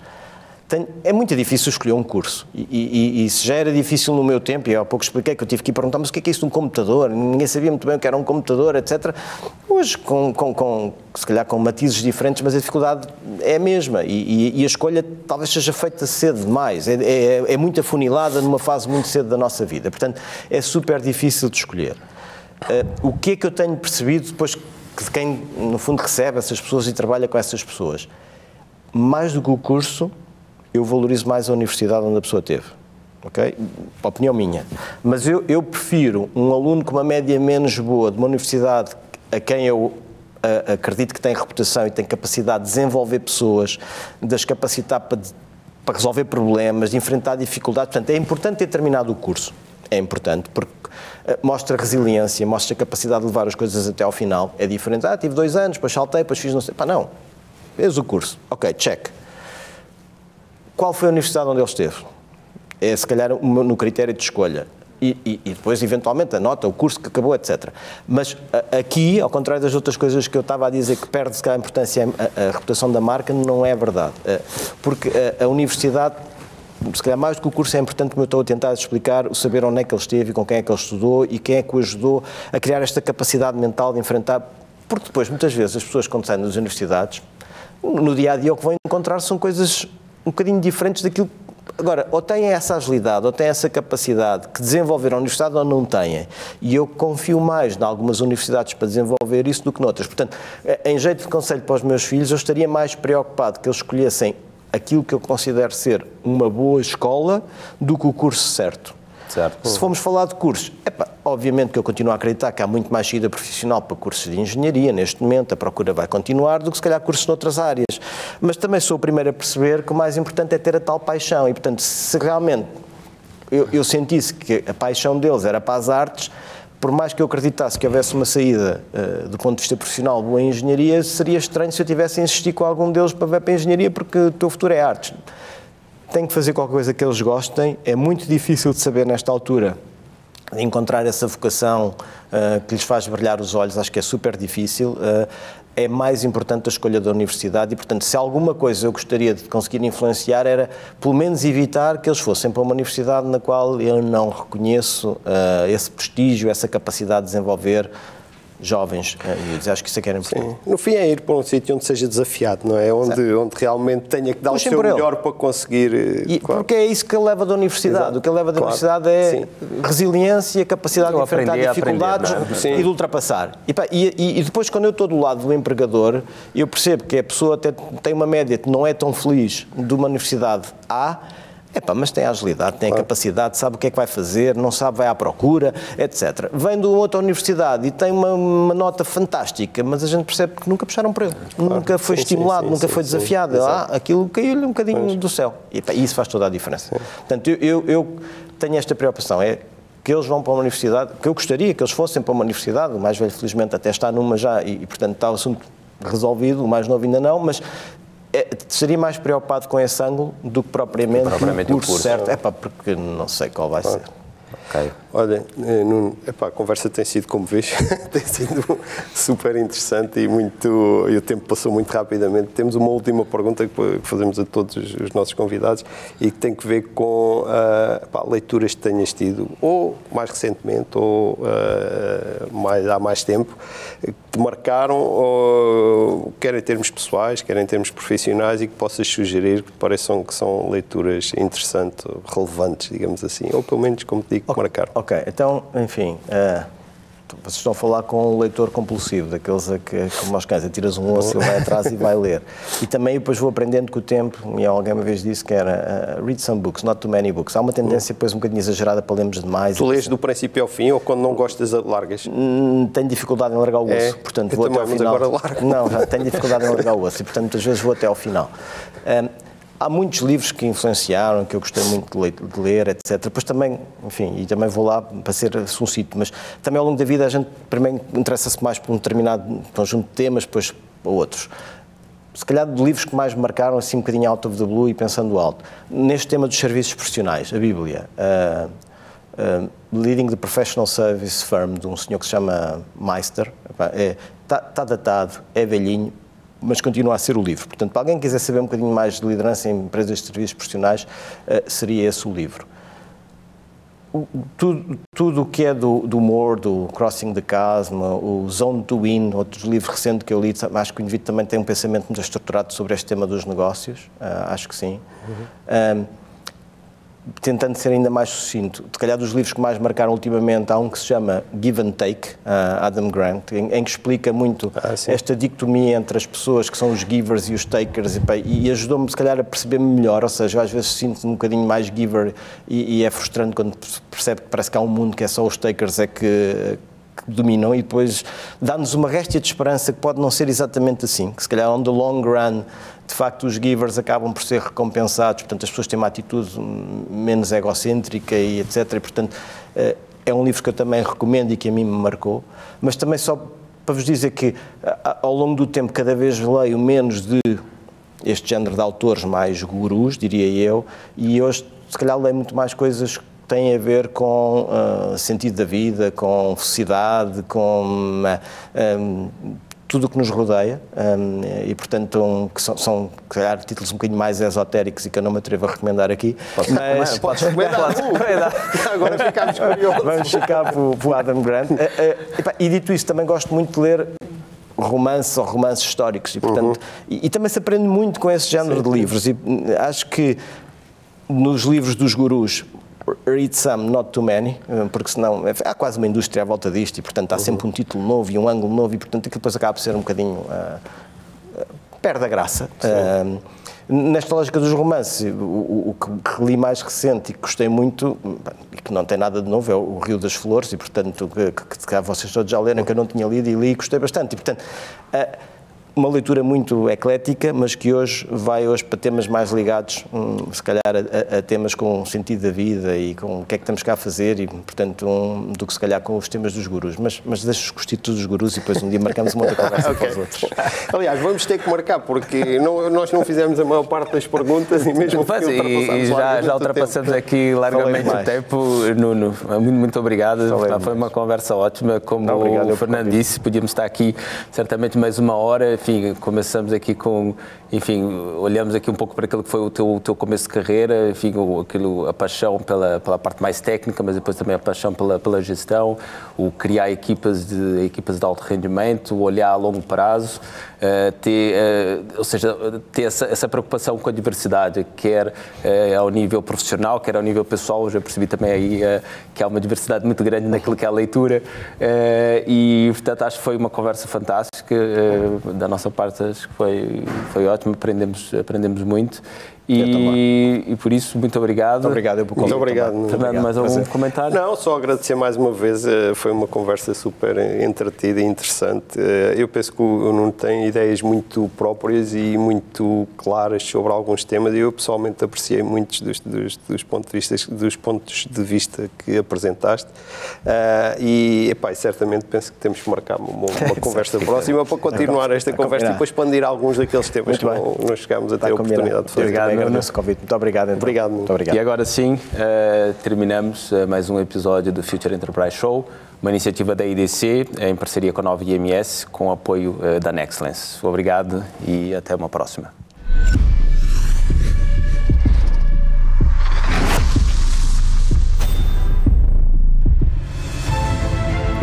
Tenho- é muito difícil escolher um curso. E, e, e se já era difícil no meu tempo, e há pouco expliquei que eu tive que ir perguntar, mas o que é, que é isso de um computador? Ninguém sabia muito bem o que era um computador, etc. Hoje, com, com, com, se calhar com matizes diferentes, mas a dificuldade é a mesma. E, e- a escolha talvez seja feita cedo demais. É, é, é muito afunilada numa fase muito cedo da nossa vida. Portanto, é super difícil de escolher. Eh, o que é que eu tenho percebido depois de quem, no fundo, recebe essas pessoas e trabalha com essas pessoas? Mais do que o curso, eu valorizo mais a universidade onde a pessoa teve. Ok? Opinião minha. Mas eu, eu prefiro um aluno com uma média menos boa de uma universidade a quem eu a- acredito que tem reputação e tem capacidade de desenvolver pessoas, de as capacitar para, para resolver problemas, de enfrentar dificuldades. Portanto, é importante ter terminado o curso. É importante, porque eh, mostra resiliência, mostra capacidade de levar as coisas até ao final. É diferente. Ah, tive dois anos, depois saltei, depois fiz não sei. Pá, não. Fez o curso. Ok, check. Qual foi a universidade onde ele esteve? É, se calhar, no critério de escolha. E, e- e depois, eventualmente, a nota, o curso que acabou, etc. Mas a- aqui, ao contrário das outras coisas que eu estava a dizer que perde, se calhar, a importância, a, a reputação da marca, não é verdade. Eh, Porque a, a universidade, se calhar mais do que o curso, é importante, como eu estou a tentar explicar, o saber onde é que ele esteve com quem é que ele estudou e quem é que o ajudou a criar esta capacidade mental de enfrentar. Porque depois, muitas vezes, as pessoas, quando saem das universidades, no dia a dia o que vão encontrar são coisas um bocadinho diferentes daquilo. Agora, ou têm essa agilidade, ou têm essa capacidade que desenvolveram a universidade ou não têm. E eu confio mais em algumas universidades para desenvolver isso do que noutras. Portanto, eh, em jeito de conselho para os meus filhos, eu estaria mais preocupado que eles escolhessem aquilo que eu considero ser uma boa escola do que o curso certo. Certo. Se formos falar de cursos, epá, obviamente que eu continuo a acreditar que há muito mais saída profissional para cursos de engenharia neste momento, a procura vai continuar, do que se calhar cursos noutras áreas. Mas também sou o primeiro a perceber que o mais importante é ter a tal paixão e, portanto, se realmente eu, eu sentisse que a paixão deles era para as artes, por mais que eu acreditasse que houvesse uma saída eh, do ponto de vista profissional boa em engenharia, seria estranho se eu tivesse a insistir com algum deles para ver para a engenharia porque o teu futuro é artes têm que fazer qualquer coisa que eles gostem. É muito difícil de saber nesta altura encontrar essa vocação ah, que lhes faz brilhar os olhos. Acho que é super difícil. Ah, é mais importante a escolha da universidade e, portanto, se alguma coisa eu gostaria de conseguir influenciar era, pelo menos, evitar que eles fossem para uma universidade na qual eu não reconheço ah, esse prestígio, essa capacidade de desenvolver jovens ah, miúdos. Acho que isso é que era importante. No fim é ir para um sítio onde seja desafiado, não é? Onde, onde realmente tenha que dar Puxem o seu melhor para conseguir. eh, E- claro. Porque é isso que ele leva da universidade. Exato. O que ele leva da Claro. universidade é Sim. resiliência, capacidade de Eu enfrentar aprendi a dificuldades aprender, é? Sim. e de ultrapassar. E, pá, e- e- e depois, quando eu estou do lado do empregador, eu percebo que a pessoa até tem uma média que não é tão feliz de uma universidade A, Epá, mas tem a agilidade, tem a capacidade, sabe o que é que vai fazer, não sabe, vai à procura, etc. Vem de outra universidade e tem uma, uma nota fantástica, mas a gente percebe que nunca puxaram para ele. Nunca foi Sim, estimulado, sim, nunca sim, foi desafiado. Ah, aquilo caiu-lhe um bocadinho do céu. E epá, isso faz toda a diferença. Portanto, eu, eu, eu tenho esta preocupação, é que eles vão para uma universidade, que eu gostaria que eles fossem para uma universidade, o mais velho felizmente até está numa já e, e, portanto está o assunto resolvido, o mais novo ainda não, mas é, estaria mais preocupado com esse ângulo do que propriamente, Propriamente o o curso, curso. certo. É pá, porque não sei qual vai ser. Ok. Olha, eh, Nuno, epá, a conversa tem sido, como vês, tem sido super interessante e muito, e o tempo passou muito rapidamente. Temos uma última pergunta que fazemos a todos os os nossos convidados e que tem que ver com ah, epá, leituras que tenhas tido, ou mais recentemente, ou ah, mais, há mais tempo, que te marcaram, ou, quer em termos pessoais, quer em termos profissionais, e que possas sugerir que pareçam que são leituras interessantes, relevantes, digamos assim, ou pelo menos, como te digo, que Ok, então, enfim, eh, vocês estão a falar com um leitor compulsivo, daqueles a que, como aos cães, tiras um osso, ele vai atrás e vai ler. E também depois vou aprendendo com o tempo, e alguém uma vez disse que era eh, read some books, not too many books. Há uma tendência depois um bocadinho exagerada para lermos demais. Tu lês do princípio ao fim ou quando não gostas, largas? Hum, Tenho dificuldade em largar o osso, É? portanto Eu vou até ao final. agora largo. Não, já tenho dificuldade em largar o osso e portanto muitas vezes vou até ao final. Hum, há muitos livros que influenciaram, que eu gostei muito de ler, de ler, etc. Depois também, enfim, e também vou lá para ser sucinto, mas também ao longo da vida a gente primeiro interessa-se mais por um determinado conjunto de temas, depois outros se calhar de livros que mais me marcaram assim um bocadinho out of the blue e pensando alto. Neste tema dos serviços profissionais, a Bíblia, uh, uh, Leading the Professional Service Firm, de um senhor que se chama Meister, está é, tá, tá datado, é velhinho, mas continua a ser o livro. Portanto, para alguém que quiser saber um bocadinho mais de liderança em empresas de serviços profissionais, uh, seria esse o livro o- tudo, tudo o que é do, do humor, do Crossing the Chasm, o Zone to Win, outro livro recente que eu li, acho que o indivíduo também tem um pensamento muito estruturado sobre este tema dos negócios, ah, acho que sim. Ah, tentando ser ainda mais sucinto, se calhar dos livros que mais marcaram ultimamente, há um que se chama Give and Take, ah, Adam Grant, em, em que explica muito Ah, esta dicotomia entre as pessoas que são os givers e os takers e, e- ajudou-me se calhar a perceber-me melhor, ou seja, às vezes sinto-me um bocadinho mais giver e, e é frustrante quando percebe que parece que há um mundo que é só os takers é que, que dominam e depois dá-nos uma réstia de esperança que pode não ser exatamente assim, que se calhar on the long run de facto os givers acabam por ser recompensados, portanto as pessoas têm uma atitude menos egocêntrica e etc. E, portanto eh, é um livro que eu também recomendo e que a mim me marcou, mas também só para vos dizer que ao longo do tempo cada vez leio menos de este género de autores mais gurus, diria eu, e hoje se calhar leio muito mais coisas têm a ver com ah, sentido da vida, com felicidade, com ah, ah, tudo o que nos rodeia hum, e, portanto, um, que são, são, calhar, títulos um bocadinho mais esotéricos e que eu não me atrevo a recomendar aqui. Mas, Podes recomendar. uh, Agora ficámos curiosos. Vamos ficar para o- Adam Grant. Eh, epá, E dito isso, também gosto muito de ler romances ou romances históricos e, portanto, e, e também se aprende muito com esse género de livros e hum, acho que nos livros dos gurus read some, not too many, eh, porque senão é- há quase uma indústria à volta disto e portanto há sempre um título novo e um ângulo novo e portanto aquilo depois acaba por ser um bocadinho ah, perde a graça. Ah, nesta lógica dos romances, o, o- o que li mais recente e que gostei muito, e que não tem nada de novo, é o Rio das Flores, e portanto, que, que, que vocês todos já leram, que eu não tinha lido e li e gostei bastante. E portanto, ah, uma leitura muito eclética, mas que hoje vai hoje para temas mais ligados, hum, se calhar, a, a- temas com o sentido da vida e com o que é que estamos cá a fazer, e portanto, um, do que se calhar com os temas dos gurus. Mas, mas deixo os títulos dos gurus e depois um dia marcamos uma outra conversa para os outros. Aliás, vamos ter que marcar, porque não- nós não fizemos a maior parte das perguntas e mesmo assim e, ultrapassamos e já, já ultrapassamos tempo. aqui largamente o tempo. Nuno, muito, muito obrigado. Falei Foi uma conversa ótima. Como Obrigado, o Fernando disse, podíamos estar aqui certamente mais uma hora. Enfim, começamos aqui com, enfim, olhamos aqui um pouco para aquilo que foi o teu, o teu começo de carreira, enfim, o, aquilo, a paixão pela, pela parte mais técnica, mas depois também a paixão pela, pela gestão, o criar equipas de, equipas de alto rendimento, o olhar a longo prazo, eh, ter, eh, ou seja, ter essa, essa preocupação com a diversidade, quer eh, ao nível profissional, quer ao nível pessoal. Já percebi também aí que há uma diversidade muito grande naquilo que é a leitura e, portanto, acho que foi uma conversa fantástica. da nossa parte, acho que foi, foi ótimo, aprendemos, aprendemos muito. E, e, por isso, muito obrigado. Muito obrigado, eu Muito obrigado. Fernando, obrigado. mais algum Prazer. comentário? Não, só agradecer mais uma vez. Eh, foi uma conversa super entretida e interessante. Eh, eu penso que o Nuno tem ideias muito próprias e muito claras sobre alguns temas e eu pessoalmente apreciei muitos dos, dos, dos, pontos, de vista, dos pontos de vista que apresentaste. Uh, e, epá, certamente penso que temos que marcar uma, uma conversa próxima para continuar esta conversa e depois expandir alguns daqueles temas que não, não chegámos a ter a oportunidade de fazer. Obrigado agradeço o convite. Muito obrigado. Então. Obrigado. Muito obrigado. E agora sim, uh, terminamos uh, mais um episódio do Future Enterprise Show, uma iniciativa da IDC eh, em parceria com a Nova IMS, com apoio uh, da Nexcellence. Obrigado e até uma próxima.